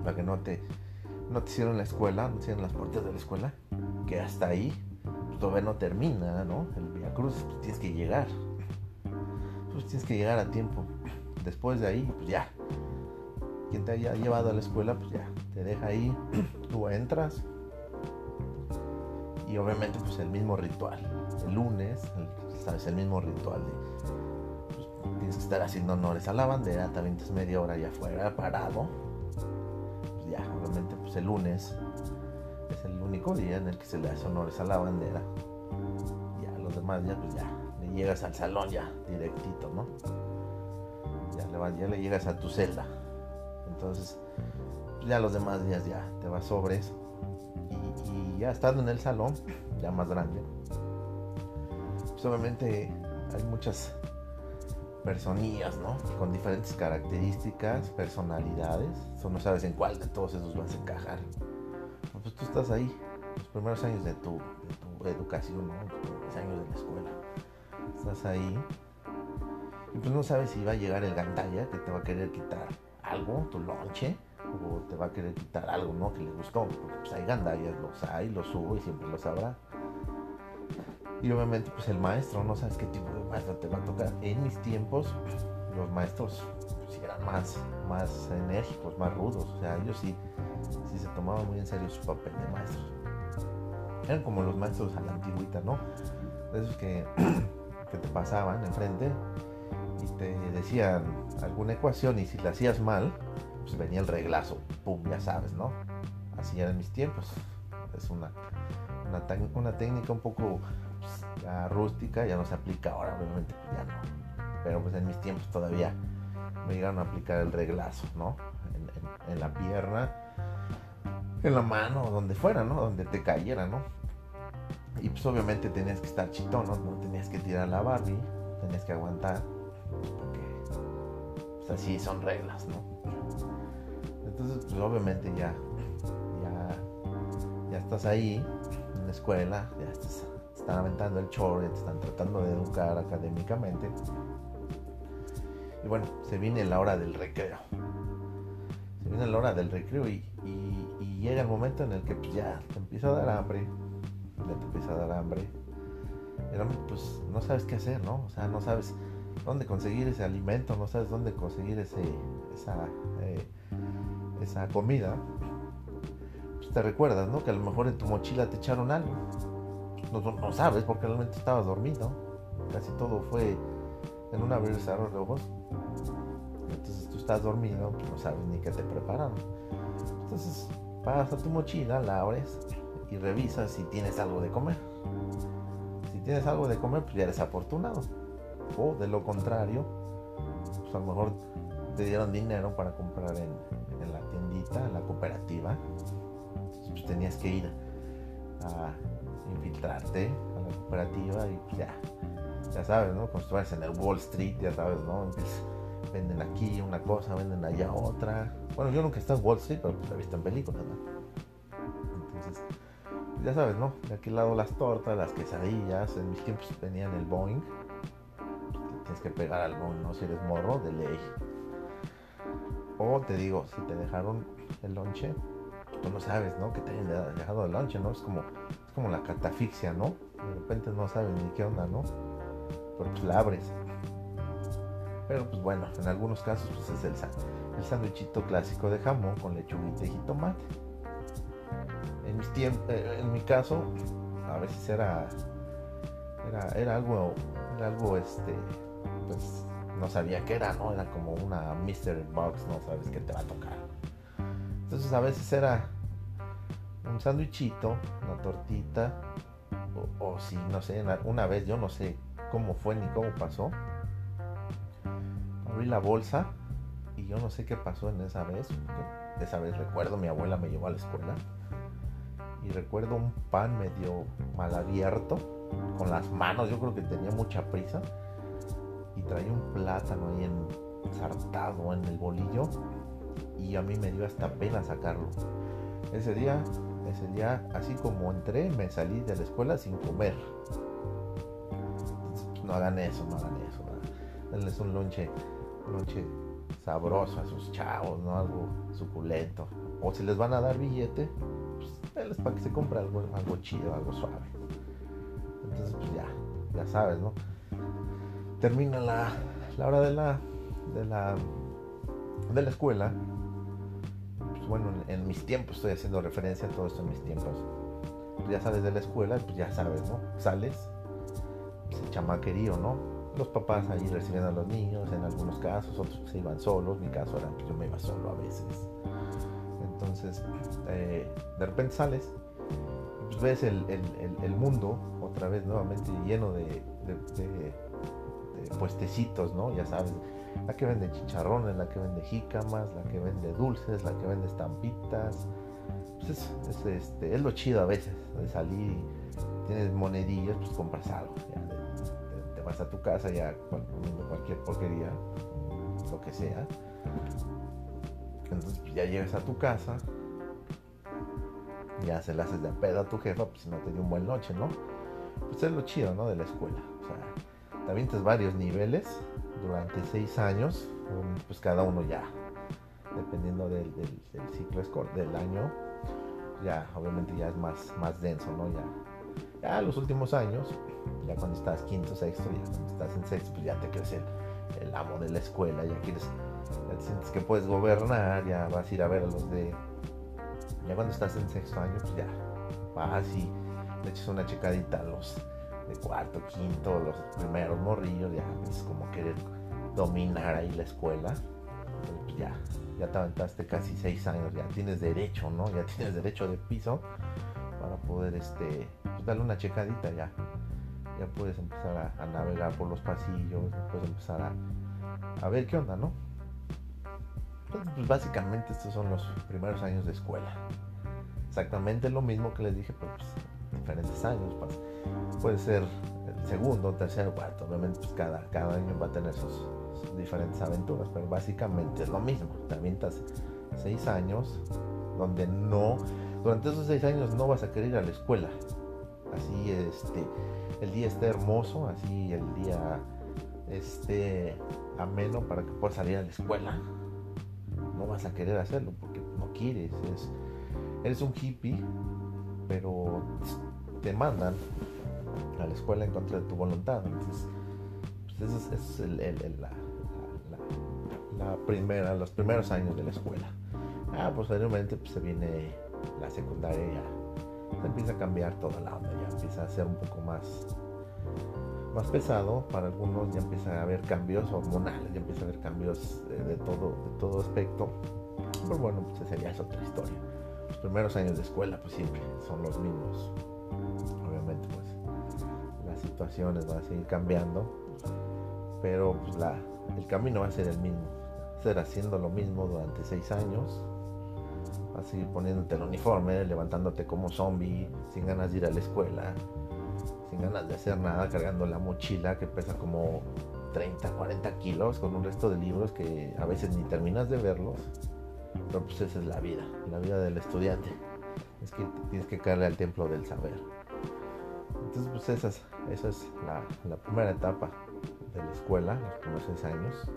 para que no te, no te hicieron la escuela, no te hicieron las puertas de la escuela, que hasta ahí pues, todavía no termina, ¿no? El Via Cruz, pues tienes que llegar. Pues tienes que llegar a tiempo. Después de ahí, pues ya. Quien te haya llevado a la escuela, pues ya, te deja ahí, *clears throat* tú entras, y obviamente pues el mismo ritual. El lunes, el, sabes, el mismo ritual de pues, tienes que estar haciendo honores a la bandera, te avientas media hora allá afuera parado. Pues ya, obviamente pues el lunes es el único día en el que se le hace honores a la bandera. Ya los demás días pues ya le llegas al salón ya directito, ¿no? Ya le, vas, ya le llegas a tu celda. Entonces, ya los demás días ya te vas sobre eso ya estando en el salón, ya más grande, pues obviamente hay muchas personillas, ¿no? Con diferentes características, personalidades. No sabes en cuál de todos esos vas a encajar. Pues tú estás ahí, los primeros años de tu, educación, ¿no? Los primeros años de la escuela. Estás ahí. Y pues no sabes si va a llegar el gandalla que te va a querer quitar algo, tu lonche, o te va a querer quitar algo, ¿no? Que le gustó. Porque pues hay gandallas, los hay, los subo y siempre los habrá. Y obviamente pues el maestro, no sabes qué tipo de maestro te va a tocar. En mis tiempos los maestros pues, eran más, más enérgicos, más rudos. O sea, ellos sí, sí se tomaban muy en serio su papel de maestros. Eran como los maestros a la antigüita, ¿no? Esos que, *clears throat* que te pasaban enfrente y te decían alguna ecuación y si la hacías mal, pues venía el reglazo, pum, ya sabes, ¿no? Así eran mis tiempos. Es una, una, técnica un poco ya rústica, ya no se aplica ahora, obviamente pues ya no. Pero pues en mis tiempos todavía me llegaron a aplicar el reglazo, ¿no? En, la pierna, en la mano, donde fuera, ¿no? Donde te cayera, ¿no? Y pues obviamente tenías que estar chitón. No tenías que tirar la Barbie, tenías que aguantar, pues así son reglas, ¿no? Entonces, pues obviamente ya, ya, ya estás ahí en la escuela, ya estás están aventando el chorro, te están tratando de educar académicamente. Y bueno, se viene la hora del recreo. Se viene la hora del recreo y, llega el momento en el que pues, ya te empieza a dar hambre. Ya te empieza a dar hambre. Pero pues no sabes qué hacer, ¿no? O sea, no sabes dónde conseguir ese alimento, no sabes dónde conseguir ese, esa, eh, esa comida. Pues te recuerdas, ¿no? Que a lo mejor en tu mochila te echaron algo no, sabes porque realmente estabas dormido. Casi todo fue en un abrir y cerrar de ojos. Entonces tú estás dormido, no sabes ni qué te prepararon. Entonces vas a tu mochila, la abres y revisas si tienes algo de comer. Si tienes algo de comer, pues ya eres afortunado. O de lo contrario, pues a lo mejor te dieron dinero para comprar en, la tiendita, en la cooperativa. Entonces pues tenías que ir a infiltrarte a la cooperativa y pues ya, ya sabes, ¿no? Como si en el Wall Street, ya sabes, ¿no? venden aquí una cosa, venden allá otra. Bueno, yo nunca he estado en Wall Street, pero pues he visto en películas, ¿no? Entonces, ya sabes, ¿no? De aquel lado las tortas, las quesadillas, en mis tiempos venían el Boeing. Tienes que pegar al Boeing, ¿no? Si eres morro, de ley. O te digo, si te dejaron el lonche, tú no sabes, ¿no? Que te hayan dejado el lonche, ¿no? Es como como la catafixia, ¿no? De repente no sabes ni qué onda, ¿no? Pero pues la abres. Pero pues bueno, en algunos casos pues es el, el sándwichito clásico de jamón con lechuguita y jitomate. En, mis eh, en mi caso, a veces era, era, era algo, era algo, este, pues no sabía qué era, ¿no? Era como una mystery box, no sabes qué te va a tocar. Entonces a veces era un sándwichito, una tortita, o, si, no sé, una vez, yo no sé cómo fue ni cómo pasó, abrí la bolsa y yo no sé qué pasó en esa vez, esa vez recuerdo, mi abuela me llevó a la escuela y recuerdo un pan medio mal abierto, con las manos, yo creo que tenía mucha prisa y traía un plátano ahí ensartado en el bolillo y a mí me dio hasta pena sacarlo. Ese día ese día, así como entré, me salí de la escuela sin comer. no hagan eso, no hagan eso. Denles un lonche, lonche sabroso a sus chavos, ¿no? Algo suculento. O si les van a dar billete, pues denles para que se compre algo, algo chido, algo suave. Entonces, pues ya, ya sabes, ¿no? Termina la, la hora de la, de la, de la escuela bueno, en, mis tiempos, estoy haciendo referencia a todo esto en mis tiempos. Pues ya sales de la escuela, pues ya sabes, ¿no? Sales, pues el chamaquerío, ¿no? Los papás ahí recibiendo a los niños, en algunos casos, otros se iban solos, mi caso era, pues yo me iba solo a veces. Entonces, eh, de repente sales, pues ves el, mundo otra vez nuevamente lleno de puestecitos, ¿no? Ya sabes, la que vende chicharrones, la que vende jícamas, la que vende dulces, la que vende estampitas. Pues es, este, es lo chido a veces de salir y tienes monedillas, pues compras algo. vas a tu casa ya cualquier porquería, lo que sea. Entonces pues, ya llegas a tu casa, ya se la haces de pedo a tu jefa, pues si no te dio un buen noche, ¿no? Pues es lo chido, ¿no? De la escuela. O sea, también tienes varios niveles durante seis años, pues cada uno ya, dependiendo del, ciclo escolar, del año, ya obviamente ya es más, más denso, ¿no? Ya, ya los últimos años, ya cuando estás quinto, sexto, ya cuando estás en sexto, pues ya te crees el, amo de la escuela, ya quieres, ya sientes que puedes gobernar, ya vas a ir a ver a los de ya cuando estás en sexto año, pues ya vas y le echas una checadita a los de cuarto, quinto, los primeros morrillos, ya es como querer dominar ahí la escuela. Pues ya, ya te aventaste casi seis años, ya tienes derecho, ¿no? Ya tienes derecho de piso para poder este, pues darle una checadita ya. Ya puedes empezar a, navegar por los pasillos, puedes empezar a, a ver qué onda, ¿no? pues básicamente estos son los primeros años de escuela. Exactamente lo mismo que les dije, pero pues diferentes años. Pues, puede ser el segundo, tercero, cuarto. Obviamente pues cada, cada año va a tener sus, diferentes aventuras, pero básicamente es lo mismo. Te avientas seis años donde no, durante esos seis años no vas a querer ir a la escuela. Así este, el día esté hermoso, así el día esté ameno para que puedas salir a la escuela no vas a querer hacerlo porque no quieres. eres un hippie, pero te mandan a la escuela en contra de tu voluntad. Entonces, pues ese es, la, primera, los primeros años de la escuela. Ah, posteriormente pues, se viene la secundaria ya. Se empieza a cambiar toda la onda, ya empieza a ser un poco más más pesado, para algunos ya empieza a haber cambios hormonales, ya empieza a haber cambios de, todo, de todo aspecto. Pero bueno, pues esa ya es otra historia. Los primeros años de escuela pues siempre son los mismos. Situaciones van a seguir cambiando, pero pues la, el camino va a ser el mismo. Ser haciendo lo mismo durante seis años, vas a seguir poniéndote el uniforme, levantándote como zombie, sin ganas de ir a la escuela, sin ganas de hacer nada, cargando la mochila que pesa como 30, 40 kilos con un resto de libros que a veces ni terminas de verlos. Pero pues esa es la vida, la vida del estudiante. Es que tienes que caerle al templo del saber. Entonces pues esa es, esa es la, primera etapa de la escuela, los primeros seis años.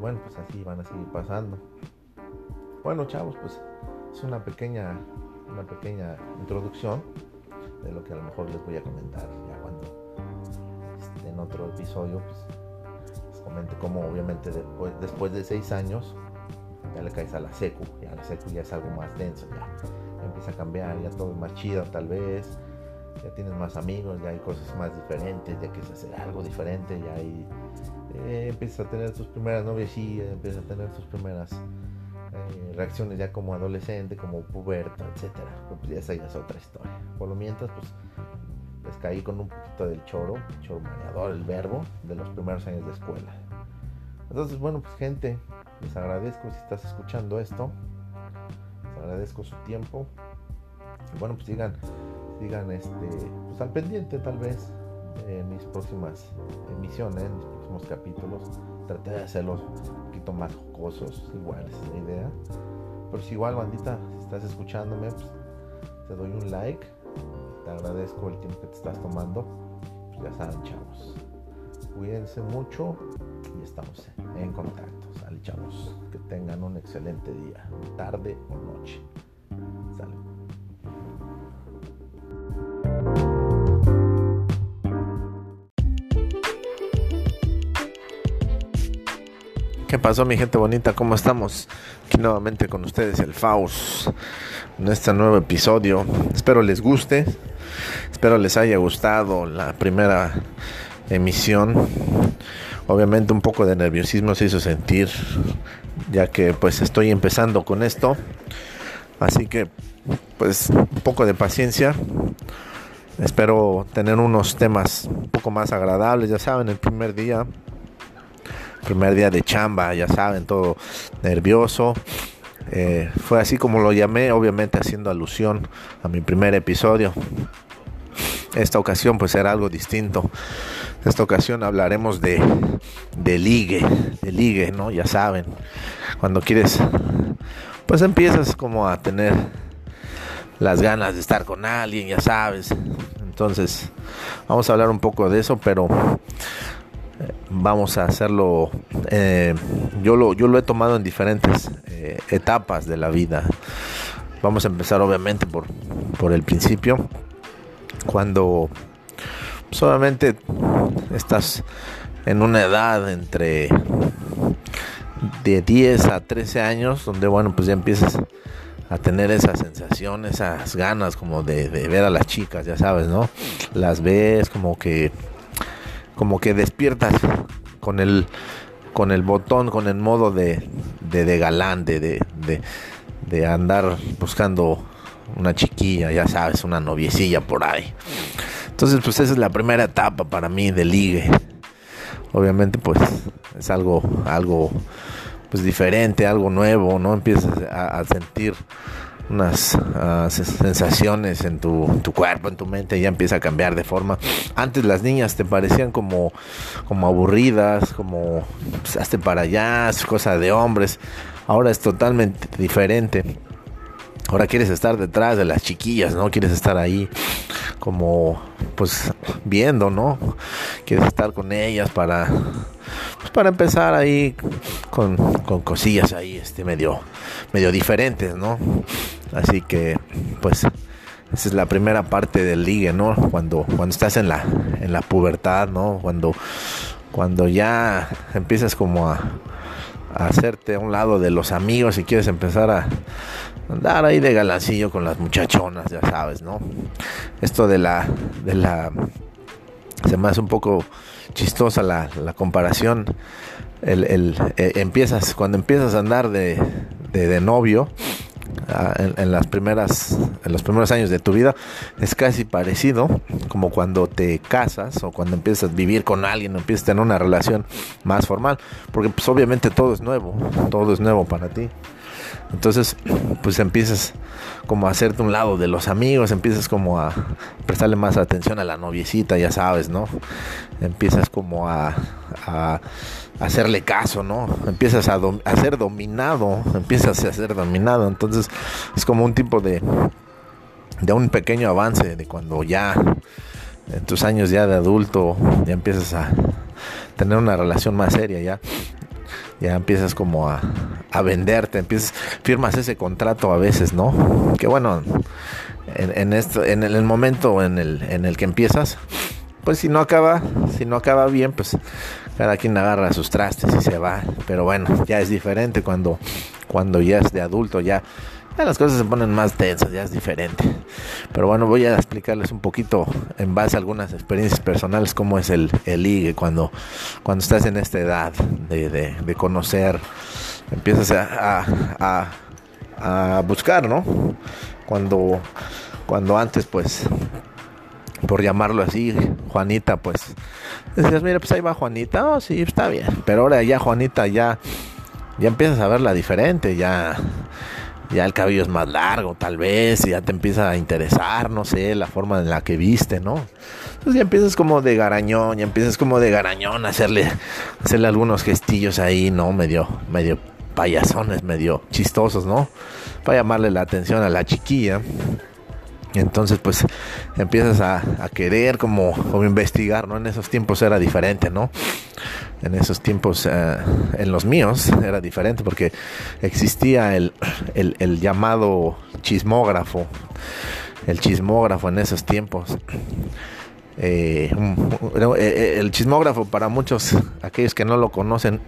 bueno, pues así van a seguir pasando. Bueno, chavos, pues es una pequeña, una pequeña introducción de lo que a lo mejor les voy a comentar ya cuando en otro episodio pues, les comente cómo obviamente después, después de seis años ya le caes a la secu, ya la secu ya es algo más denso, ya, empieza a cambiar, ya todo es más chido tal vez, ya tienes más amigos, ya hay cosas más diferentes, ya quieres hacer algo diferente, ya eh, empiezas a tener tus primeras y empiezas a tener tus primeras eh, reacciones ya como adolescente, como puberto, etcétera. Pues ya esa ya es otra historia. Por lo mientras, pues les caí con un poquito del choro, choro mareador, el verbo de los primeros años de escuela. Entonces, bueno, pues gente, les agradezco si estás escuchando esto. Les agradezco su tiempo. Y bueno, pues sigan, sigan este, pues al pendiente tal vez en mis próximas emisiones, en mis próximos capítulos. Traté de hacerlos un poquito más jocosos, igual es la idea. Pero si igual, bandita, si estás escuchándome, pues te doy un like. Te agradezco el tiempo que te estás tomando. Pues ya saben, chavos. Cuídense mucho y estamos en contacto. Sale, chavos. Que tengan un excelente día, tarde o noche. Sale. ¿Qué pasó mi gente bonita? ¿Cómo estamos? Aquí nuevamente con ustedes el Faust en este nuevo episodio. Espero les guste. Espero les haya gustado la primera emisión. Obviamente un poco de nerviosismo se hizo sentir ya que pues estoy empezando con esto. Así que pues un poco de paciencia. Espero tener unos temas un poco más agradables, ya saben, el primer día primer día de chamba, ya saben, todo nervioso. Eh, fue así como lo llamé, obviamente haciendo alusión a mi primer episodio. Esta ocasión pues era algo distinto. esta ocasión hablaremos de, de ligue, de ligue, ¿no? Ya saben, cuando quieres, pues empiezas como a tener las ganas de estar con alguien, ya sabes. Entonces, vamos a hablar un poco de eso, pero vamos a hacerlo. Eh, yo, lo, yo lo he tomado en diferentes eh, etapas de la vida. Vamos a empezar obviamente por, por el principio, cuando solamente estás en una edad entre de 10 a 13 años, donde bueno, pues ya empiezas a tener esa sensación, esas ganas como de, ver a las chicas, ya sabes, ¿no? Las ves como que como que despiertas con el con el botón, con el modo de, de, de galán, de, de, de andar buscando una chiquilla, ya sabes, una noviecilla por ahí. Entonces, pues esa es la primera etapa para mí de ligue. Obviamente, pues es algo, algo, pues diferente, algo nuevo, ¿no? Empiezas a, sentir unas ah, sensaciones en tu, tu, cuerpo, en tu mente, ya empieza a cambiar de forma. Antes las niñas te parecían como, como aburridas, como pues, hazte para allá, es cosa de hombres. Ahora es totalmente diferente. Ahora quieres estar detrás de las chiquillas, ¿no? Quieres estar ahí como pues viendo, ¿no? Quieres estar con ellas para pues, para empezar ahí con, con cosillas ahí este medio medio diferentes, ¿no? Así que pues esa es la primera parte del ligue, ¿no? Cuando cuando estás en la en la pubertad, ¿no? Cuando cuando ya empiezas como a, a hacerte a un lado de los amigos y quieres empezar a andar ahí de galancillo con las muchachonas, ya sabes, ¿no? Esto de la, de la, se me hace un poco chistosa la, la comparación. El, el eh, empiezas, cuando empiezas a andar de, de, novio, ah, en, las primeras en los primeros años de tu vida es casi parecido como cuando te casas o cuando empiezas a vivir con alguien empiezas a tener una relación más formal porque pues obviamente todo es nuevo todo es nuevo para ti entonces, pues empiezas como a hacerte un lado de los amigos, empiezas como a prestarle más atención a la noviecita, ya sabes, ¿no? Empiezas como a, hacerle caso, ¿no? Empiezas a, a, ser dominado, empiezas a ser dominado. Entonces, es como un tipo de, de un pequeño avance de cuando ya en tus años ya de adulto ya empiezas a tener una relación más seria ya ya empiezas como a, a venderte, empiezas, firmas ese contrato a veces, ¿no? Que bueno, en, esto, en el, momento en el, en el que empiezas, pues si no acaba, si no acaba bien, pues cada quien agarra sus trastes y se va. Pero bueno, ya es diferente cuando, cuando ya es de adulto, ya las cosas se ponen más tensas, ya es diferente. Pero bueno, voy a explicarles un poquito en base a algunas experiencias personales cómo es el, el cuando, cuando estás en esta edad de, de, conocer, empiezas a, a, a, buscar, ¿no? Cuando, cuando antes pues por llamarlo así, Juanita, pues decías, mira, pues ahí va Juanita, oh, sí, está bien, pero ahora ya Juanita ya, ya empiezas a verla diferente, ya ya el cabello es más largo, tal vez, ya te empieza a interesar, no sé, la forma en la que viste, ¿no? Entonces ya empiezas como de garañón, ya empiezas como de garañón a hacerle, hacerle algunos gestillos ahí, ¿no? Medio, medio payasones, medio chistosos, ¿no? Para llamarle la atención a la chiquilla. Entonces, pues empiezas a, querer como, investigar, ¿no? En esos tiempos era diferente, ¿no? En esos tiempos, eh, en los míos, era diferente porque existía el, el, llamado chismógrafo, el chismógrafo en esos tiempos. Eh, eh, el chismógrafo para muchos, aquellos que no lo conocen,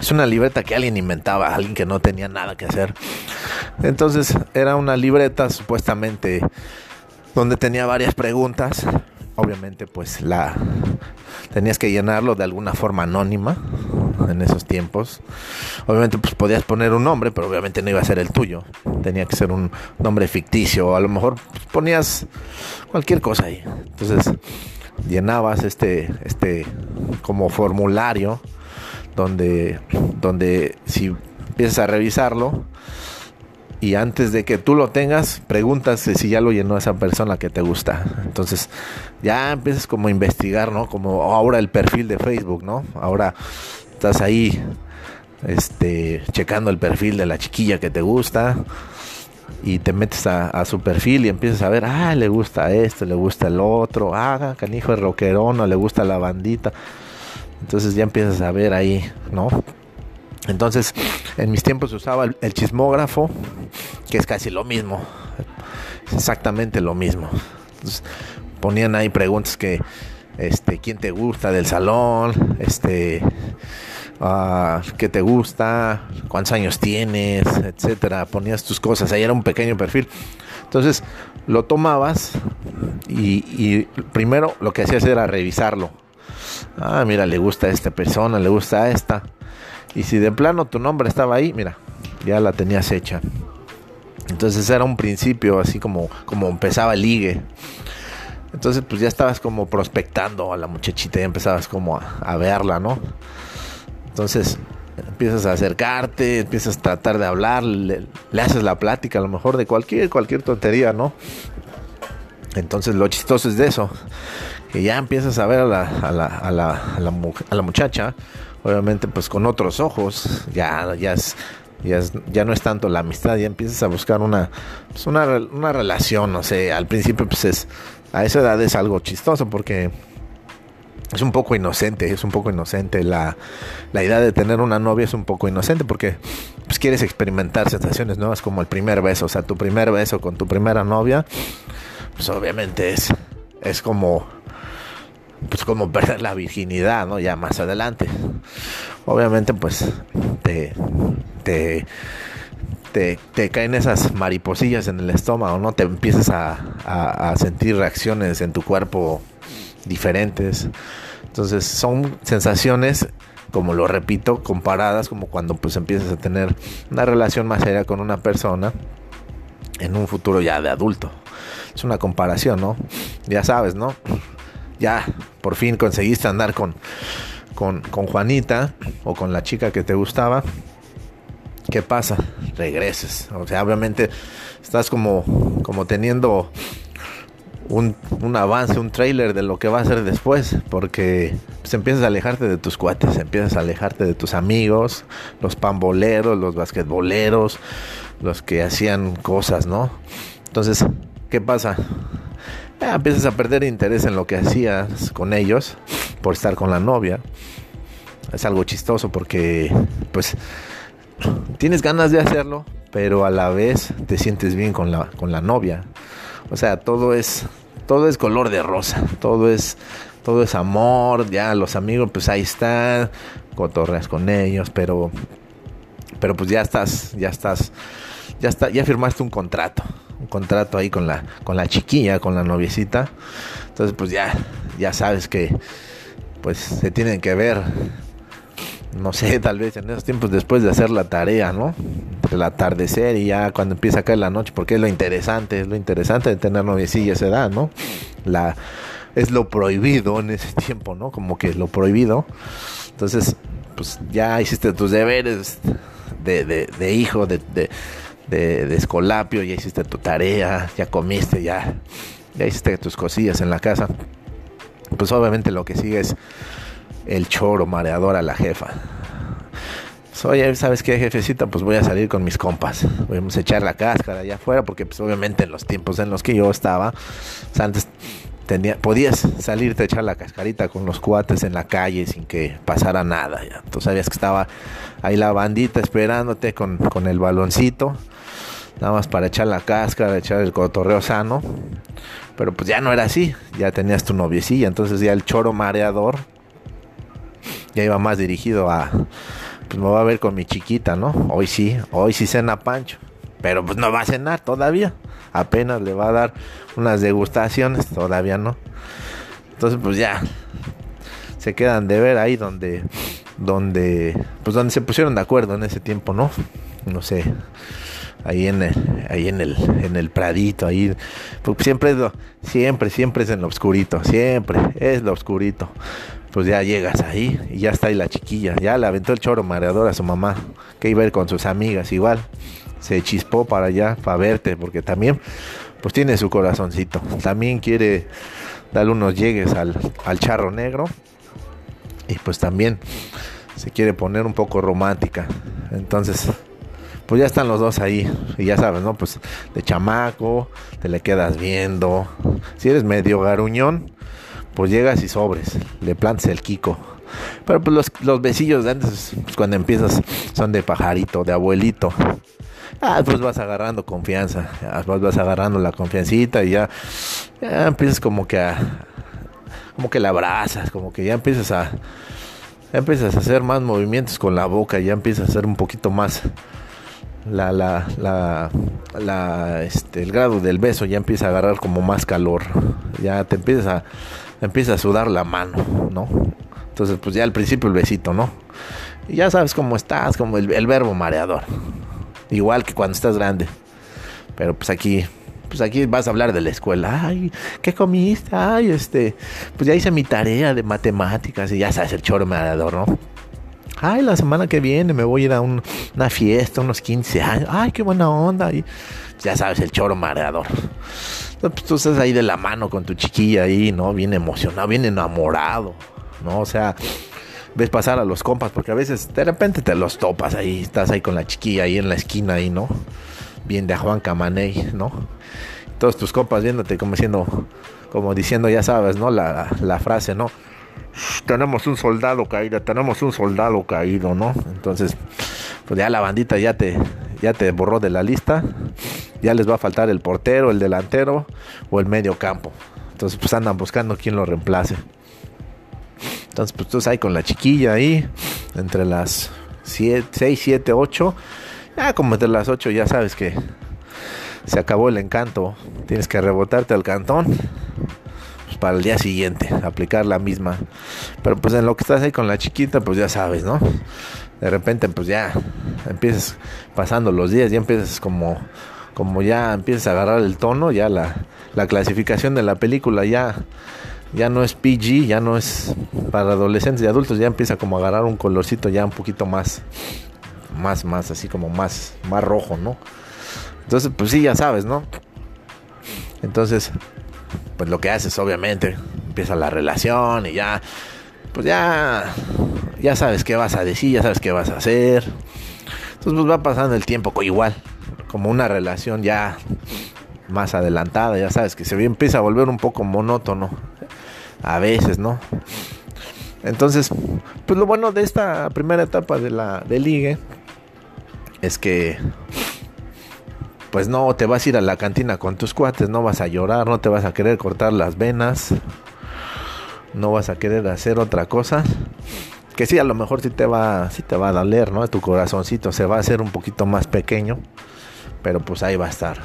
es una libreta que alguien inventaba, alguien que no tenía nada que hacer. Entonces era una libreta supuestamente donde tenía varias preguntas. Obviamente pues la tenías que llenarlo de alguna forma anónima en esos tiempos. Obviamente pues podías poner un nombre, pero obviamente no iba a ser el tuyo. Tenía que ser un nombre ficticio o a lo mejor pues, ponías cualquier cosa ahí. Entonces llenabas este este como formulario donde, donde si empiezas a revisarlo, y antes de que tú lo tengas, preguntas si ya lo llenó esa persona que te gusta. Entonces, ya empiezas como a investigar, ¿no? Como ahora el perfil de Facebook, ¿no? Ahora estás ahí este checando el perfil de la chiquilla que te gusta y te metes a, su perfil y empiezas a ver, ah, le gusta esto, le gusta el otro, ah, canijo es rockerón, le gusta la bandita. Entonces ya empiezas a ver ahí, ¿no? Entonces, en mis tiempos usaba el, chismógrafo, que es casi lo mismo, exactamente lo mismo. ponían ahí preguntas que, este, ¿quién te gusta del salón? Este, uh, ¿qué te gusta? ¿Cuántos años tienes? Etcétera. Ponías tus cosas, ahí era un pequeño perfil. Entonces, lo tomabas y, y primero lo que hacías era revisarlo. Ah, mira, le gusta a esta persona, le gusta a esta y si de plano tu nombre estaba ahí, mira, ya la tenías hecha. Entonces era un principio así como, como empezaba el ligue. Entonces pues ya estabas como prospectando a la muchachita, ya empezabas como a, verla, ¿no? Entonces empiezas a acercarte, empiezas a tratar de hablar, le, haces la plática a lo mejor de cualquier, cualquier tontería, ¿no? Entonces lo chistoso es de eso, que ya empiezas a ver a la, a la, a la, a la, muchacha obviamente pues con otros ojos, ya, ya es, ya, ya no es tanto la amistad, ya empiezas a buscar una, pues una, una relación, no sé, al principio pues es, a esa edad es algo chistoso porque es un poco inocente, es un poco inocente. La, la, idea de tener una novia es un poco inocente porque pues, quieres experimentar sensaciones nuevas como el primer beso. O sea, tu primer beso con tu primera novia, pues obviamente es, es como pues como perder la virginidad, ¿no? Ya más adelante. Obviamente, pues te, te, te, caen esas mariposillas en el estómago, ¿no? Te empiezas a, a, sentir reacciones en tu cuerpo diferentes. Entonces son sensaciones, como lo repito, comparadas como cuando pues empiezas a tener una relación más seria con una persona en un futuro ya de adulto. Es una comparación, ¿no? Ya sabes, ¿no? Ya por fin conseguiste andar con, con, Juanita o con la chica que te gustaba, ¿qué pasa? Regreses. O sea, obviamente estás como, como teniendo un, un, avance, un trailer de lo que va a ser después, porque pues, empiezas a alejarte de tus cuates, empiezas a alejarte de tus amigos, los pamboleros, los basquetboleros, los que hacían cosas, ¿no? Entonces, ¿qué pasa? Empiezas a perder interés en lo que hacías con ellos por estar con la novia. Es algo chistoso porque pues tienes ganas de hacerlo, pero a la vez te sientes bien con la, con la novia. O sea, todo es todo es color de rosa, todo es todo es amor, ya los amigos pues ahí están, cotorreas con ellos, pero pero pues ya estás, ya estás ya está ya firmaste un contrato un contrato ahí con la, con la chiquilla, con la noviecita. Entonces, pues ya, ya sabes que pues se tienen que ver, no sé, *laughs* tal vez en esos tiempos después de hacer la tarea, ¿no? El atardecer y ya cuando empieza a caer la noche, porque es lo interesante, es lo interesante de tener noviecilla a esa edad, ¿no? La, es lo prohibido en ese *laughs* tiempo, ¿no? Como que lo prohibido. Entonces, pues ya hiciste tus deberes de, de, de hijo, de, de de, escolapio, ya hiciste tu tarea, ya comiste, ya, ya hiciste tus cosillas en la casa. Pues obviamente lo que sigue es el choro mareador a la jefa. Pues, oye, ¿sabes qué, jefecita? Pues voy a salir con mis compas. Vamos a echar la cáscara allá afuera, porque pues obviamente en los tiempos en los que yo estaba, pues, antes podías salirte a echar la cascarita con los cuates en la calle sin que pasara nada. Ya. Tú sabías que estaba ahí la bandita esperándote con, con el baloncito nada más para echar la cáscara, echar el cotorreo sano. Pero pues ya no era así, ya tenías tu noviecilla, entonces ya el choro mareador ya iba más dirigido a, pues me voy a ver con mi chiquita, ¿no? Hoy sí, hoy sí cena Pancho, pero pues no va a cenar todavía, apenas le va a dar unas degustaciones, todavía no. Entonces pues ya se quedan de ver ahí donde donde pues donde se pusieron de acuerdo en ese tiempo, ¿no? No sé ahí en el, ahí en el, en el pradito, ahí, pues siempre es siempre, siempre es en lo oscurito, siempre es lo oscurito. Pues ya llegas ahí y ya está ahí la chiquilla, ya le aventó el choro mareador a su mamá, que iba a ir con sus amigas igual. Se chispó para allá, para verte, porque también pues tiene su corazoncito. También quiere darle unos llegues al, al charro negro. Y pues también se quiere poner un poco romántica. Entonces, pues ya están los dos ahí. Y ya sabes, ¿no? Pues de chamaco, te le quedas viendo. Si eres medio garuñón, pues llegas y sobres. Le plantas el kiko. Pero pues los, los besillos de antes, pues cuando empiezas, son de pajarito, de abuelito. Ah, pues vas agarrando confianza, vas, vas agarrando la confiancita y ya, empiezas como que a, como que la abrazas, como que ya empiezas a, ya empiezas a hacer más movimientos con la boca, ya empiezas a hacer un poquito más la, la, la, este, el grado del beso ya empieza a agarrar como más calor, ya te empiezas a, empieza a sudar la mano, ¿no? Entonces, pues ya al principio el besito, ¿no? Y ya sabes cómo estás, como el verbo mareador. Igual que cuando estás grande. Pero pues aquí, pues aquí vas a hablar de la escuela. Ay, ¿qué comiste? Ay, este, pues ya hice mi tarea de matemáticas y ya sabes el choro mareador, ¿no? Ay, la semana que viene me voy a ir a una fiesta, unos 15 años. Ay, qué buena onda. Y ya sabes, el choro mareador. Pues tú estás ahí de la mano con tu chiquilla ahí, ¿no? Bien emocionado, bien enamorado, ¿no? O sea, ves pasar a los compas, porque a veces de repente te los topas ahí, estás ahí con la chiquilla ahí en la esquina ahí, ¿no? Bien de Juan Camaney, ¿no? Todos tus compas viéndote como diciendo, como diciendo, ya sabes, ¿no? La, la frase, ¿no? Tenemos un soldado caído, tenemos un soldado caído, ¿no? Entonces, pues ya la bandita ya te, ya te borró de la lista. Ya les va a faltar el portero, el delantero o el medio campo. Entonces, pues andan buscando quién lo reemplace. Entonces, pues tú estás ahí con la chiquilla ahí, entre las 6, 7, 8. Ya como entre las 8 ya sabes que se acabó el encanto. Tienes que rebotarte al cantón pues, para el día siguiente, aplicar la misma. Pero pues en lo que estás ahí con la chiquita, pues ya sabes, ¿no? De repente, pues ya empiezas pasando los días, ya empiezas como, como ya empiezas a agarrar el tono, ya la, la clasificación de la película ya ya no es PG, ya no es para adolescentes y adultos, ya empieza como a agarrar un colorcito ya un poquito más, más, más, así como más, más rojo, ¿no? Entonces, pues sí, ya sabes, ¿no? Entonces, pues lo que haces, obviamente, empieza la relación y ya, pues ya, ya sabes qué vas a decir, ya sabes qué vas a hacer. Entonces, pues va pasando el tiempo igual, como una relación ya más adelantada, ya sabes que se empieza a volver un poco monótono a veces, ¿no? Entonces, pues lo bueno de esta primera etapa de la de ligue es que pues no te vas a ir a la cantina con tus cuates, no vas a llorar, no te vas a querer cortar las venas, no vas a querer hacer otra cosa. Que sí, a lo mejor sí te va, sí te va a doler, ¿no? Tu corazoncito se va a hacer un poquito más pequeño, pero pues ahí va a estar.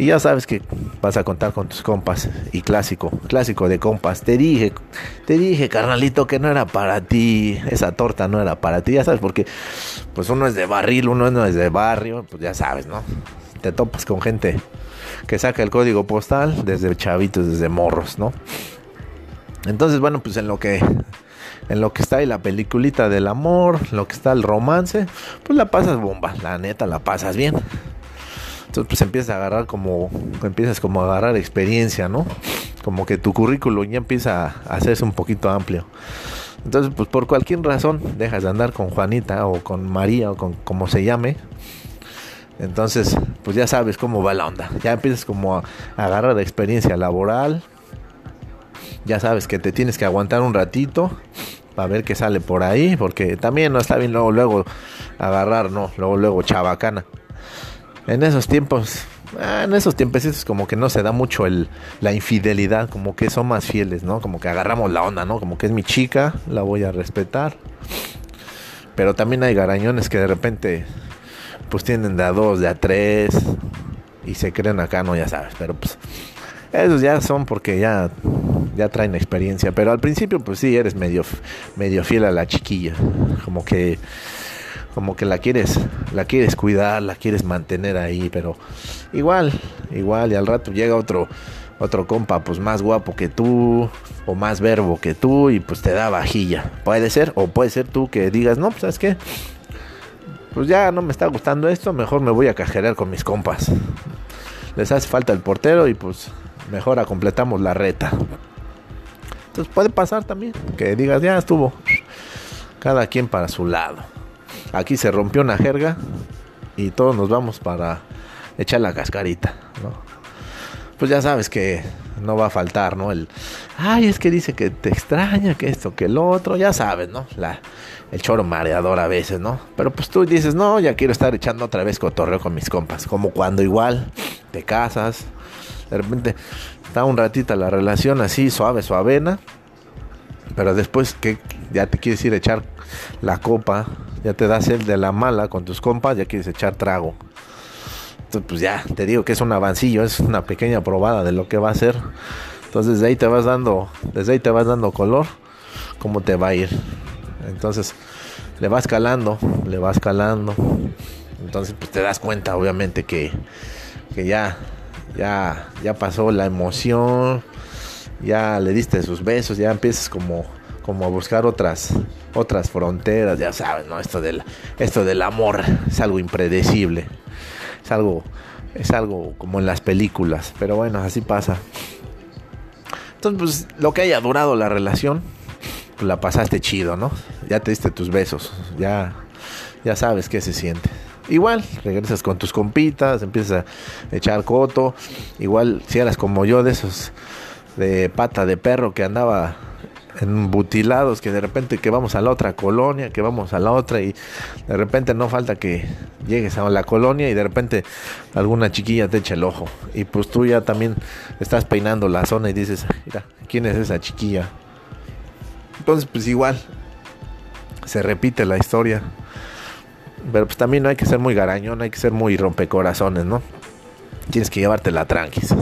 Y ya sabes que vas a contar con tus compas. Y clásico, clásico de compas. Te dije, te dije, carnalito, que no era para ti. Esa torta no era para ti. Ya sabes, porque pues uno es de barril, uno no es de barrio. Pues ya sabes, ¿no? Te topas con gente que saca el código postal desde chavitos, desde morros, ¿no? Entonces, bueno, pues en lo que en lo que está ahí la peliculita del amor, lo que está el romance, pues la pasas bomba, la neta la pasas bien. Entonces pues empiezas a agarrar como, empiezas como a agarrar experiencia, ¿no? Como que tu currículum ya empieza a hacerse un poquito amplio. Entonces pues por cualquier razón dejas de andar con Juanita o con María o con como se llame. Entonces pues ya sabes cómo va la onda. Ya empiezas como a, agarrar experiencia laboral. Ya sabes que te tienes que aguantar un ratito para ver qué sale por ahí, porque también no está bien luego luego agarrar, no, luego luego chabacana en esos tiempos, ah, en esos tiempos como que no se da mucho el, la infidelidad, como que son más fieles, ¿no? Como que agarramos la onda, ¿no? Como que es mi chica, la voy a respetar. Pero también hay garañones que de repente pues tienen de a dos, de a tres y se creen acá, no, ya sabes, pero pues esos ya son porque ya ya traen experiencia, pero al principio pues sí eres medio medio fiel a la chiquilla, como que como que la quieres, la quieres cuidar, la quieres mantener ahí, pero igual, igual, y al rato llega otro, otro compa, pues más guapo que tú, o más verbo que tú, y pues te da vajilla. Puede ser, o puede ser tú que digas, no, pues sabes qué, pues ya no me está gustando esto, mejor me voy a cajerear con mis compas. Les hace falta el portero y pues mejor completamos la reta. Entonces puede pasar también que digas, ya estuvo. Cada quien para su lado. Aquí se rompió una jerga y todos nos vamos para echar la cascarita, Pues ya sabes que no va a faltar, ¿no? El, ay, es que dice que te extraña, que esto, que el otro, ya sabes, ¿no? La, el choro mareador a veces, ¿no? Pero pues tú dices, no, ya quiero estar echando otra vez cotorreo con mis compas, como cuando igual te casas, de repente está un ratito la relación así, suave, suavena, pero después que ya te quieres ir a echar la copa, ya te das el de la mala con tus compas, ya quieres echar trago. Entonces, pues ya, te digo que es un avancillo, es una pequeña probada de lo que va a ser. Entonces, desde ahí te vas dando, desde ahí te vas dando color, cómo te va a ir. Entonces, le vas calando, le vas calando. Entonces, pues te das cuenta, obviamente, que, que ya, ya, ya pasó la emoción, ya le diste sus besos, ya empiezas como, como a buscar otras, otras fronteras, ya sabes, ¿no? Esto del, esto del amor es algo impredecible es algo, es algo como en las películas, pero bueno, así pasa. Entonces, pues lo que haya durado la relación, pues la pasaste chido, ¿no? Ya te diste tus besos, ya, ya sabes qué se siente. Igual, regresas con tus compitas, empiezas a echar coto. Igual, si eras como yo, de esos de pata de perro que andaba embutilados que de repente que vamos a la otra colonia, que vamos a la otra y de repente no falta que llegues a la colonia y de repente alguna chiquilla te echa el ojo y pues tú ya también estás peinando la zona y dices, mira, ¿quién es esa chiquilla? Entonces pues igual se repite la historia. Pero pues también no hay que ser muy garañón, hay que ser muy rompecorazones, ¿no? Tienes que llevártela tranquis.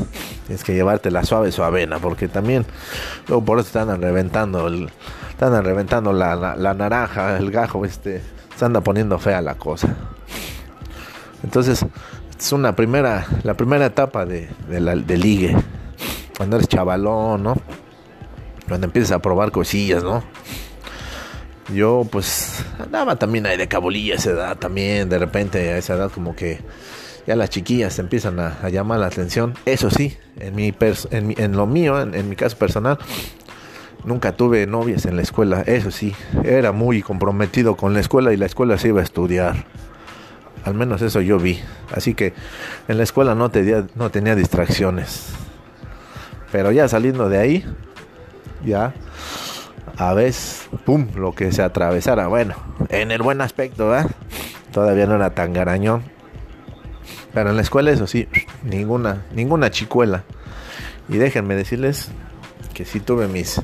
Tienes que llevártela suave, suavena, porque también luego por eso están reventando el, están reventando la, la, naranja, el gajo, este, se anda poniendo fea la cosa. Entonces, es una primera, la primera etapa de, de, la, ligue. Cuando eres chavalón, ¿no? Cuando empiezas a probar cosillas, ¿no? Yo pues andaba también ahí de cabulilla a esa edad también, de repente a esa edad como que ya las chiquillas empiezan a, llamar la atención. Eso sí, en, mi en, lo mío, en, mi caso personal, nunca tuve novias en la escuela. Eso sí, era muy comprometido con la escuela y la escuela se iba a estudiar. Al menos eso yo vi. Así que en la escuela no tenía, no tenía distracciones. Pero ya saliendo de ahí, ya a veces, pum, lo que se atravesara. Bueno, en el buen aspecto. Todavía no era tan garañón en la escuela, eso sí, ninguna, ninguna chicuela. Y déjenme decirles que sí tuve mis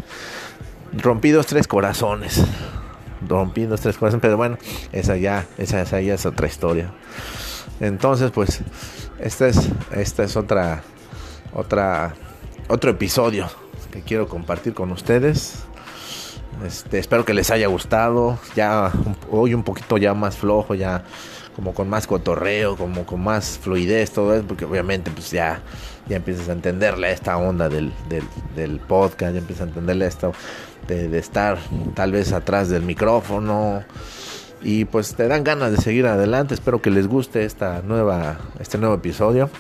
rompidos tres corazones. Rompidos tres corazones, pero bueno, esa ya, esa, esa ya es otra historia. Entonces, pues, esta es, esta es otra, otra, otro episodio que quiero compartir con ustedes. Este, espero que les haya gustado. Ya hoy un poquito ya más flojo, ya como con más cotorreo, como con más fluidez, todo eso, porque obviamente pues ya, ya empiezas a entenderle esta onda del, del, podcast, ya empiezas a entenderle esto de, estar tal vez atrás del micrófono y pues te dan ganas de seguir adelante. Espero que les guste esta nueva, este nuevo episodio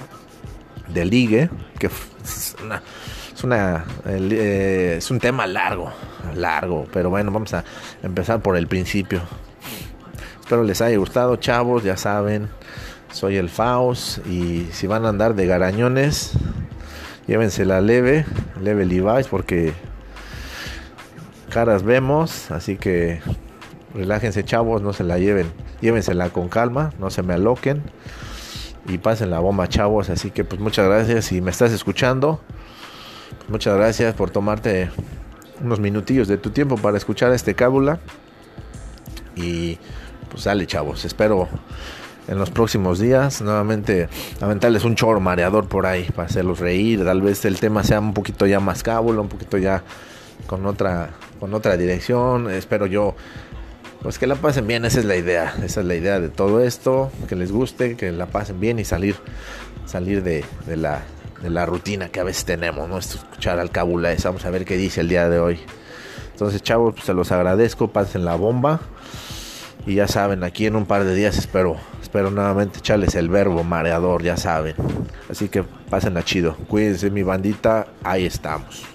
de Ligue, que es una, es, una, eh, es un tema largo, largo, pero bueno, vamos a empezar por el principio. Espero les haya gustado, chavos, ya saben, soy el Faust y si van a andar de garañones, llévensela leve, leve Levi's porque caras vemos, así que relájense chavos, no se la lleven, llévensela con calma, no se me aloquen y pasen la bomba chavos, así que pues muchas gracias. Si me estás escuchando, muchas gracias por tomarte unos minutillos de tu tiempo para escuchar este cábula y pues sale chavos, espero en los próximos días nuevamente aventarles un chorro mareador por ahí para hacerlos reír, tal vez el tema sea un poquito ya más cábulo, un poquito ya con otra con otra dirección, espero yo pues que la pasen bien, esa es la idea, esa es la idea de todo esto, que les guste, que la pasen bien y salir salir de, la, de la rutina que a veces tenemos, ¿no? Escuchar al cábula vamos a ver qué dice el día de hoy. Entonces, chavos, pues, se los agradezco, pasen la bomba Y ya saben, aquí en un par de días espero, espero nuevamente echarles el verbo mareador, ya saben. Así que pasen a chido. Cuídense mi bandita, ahí estamos.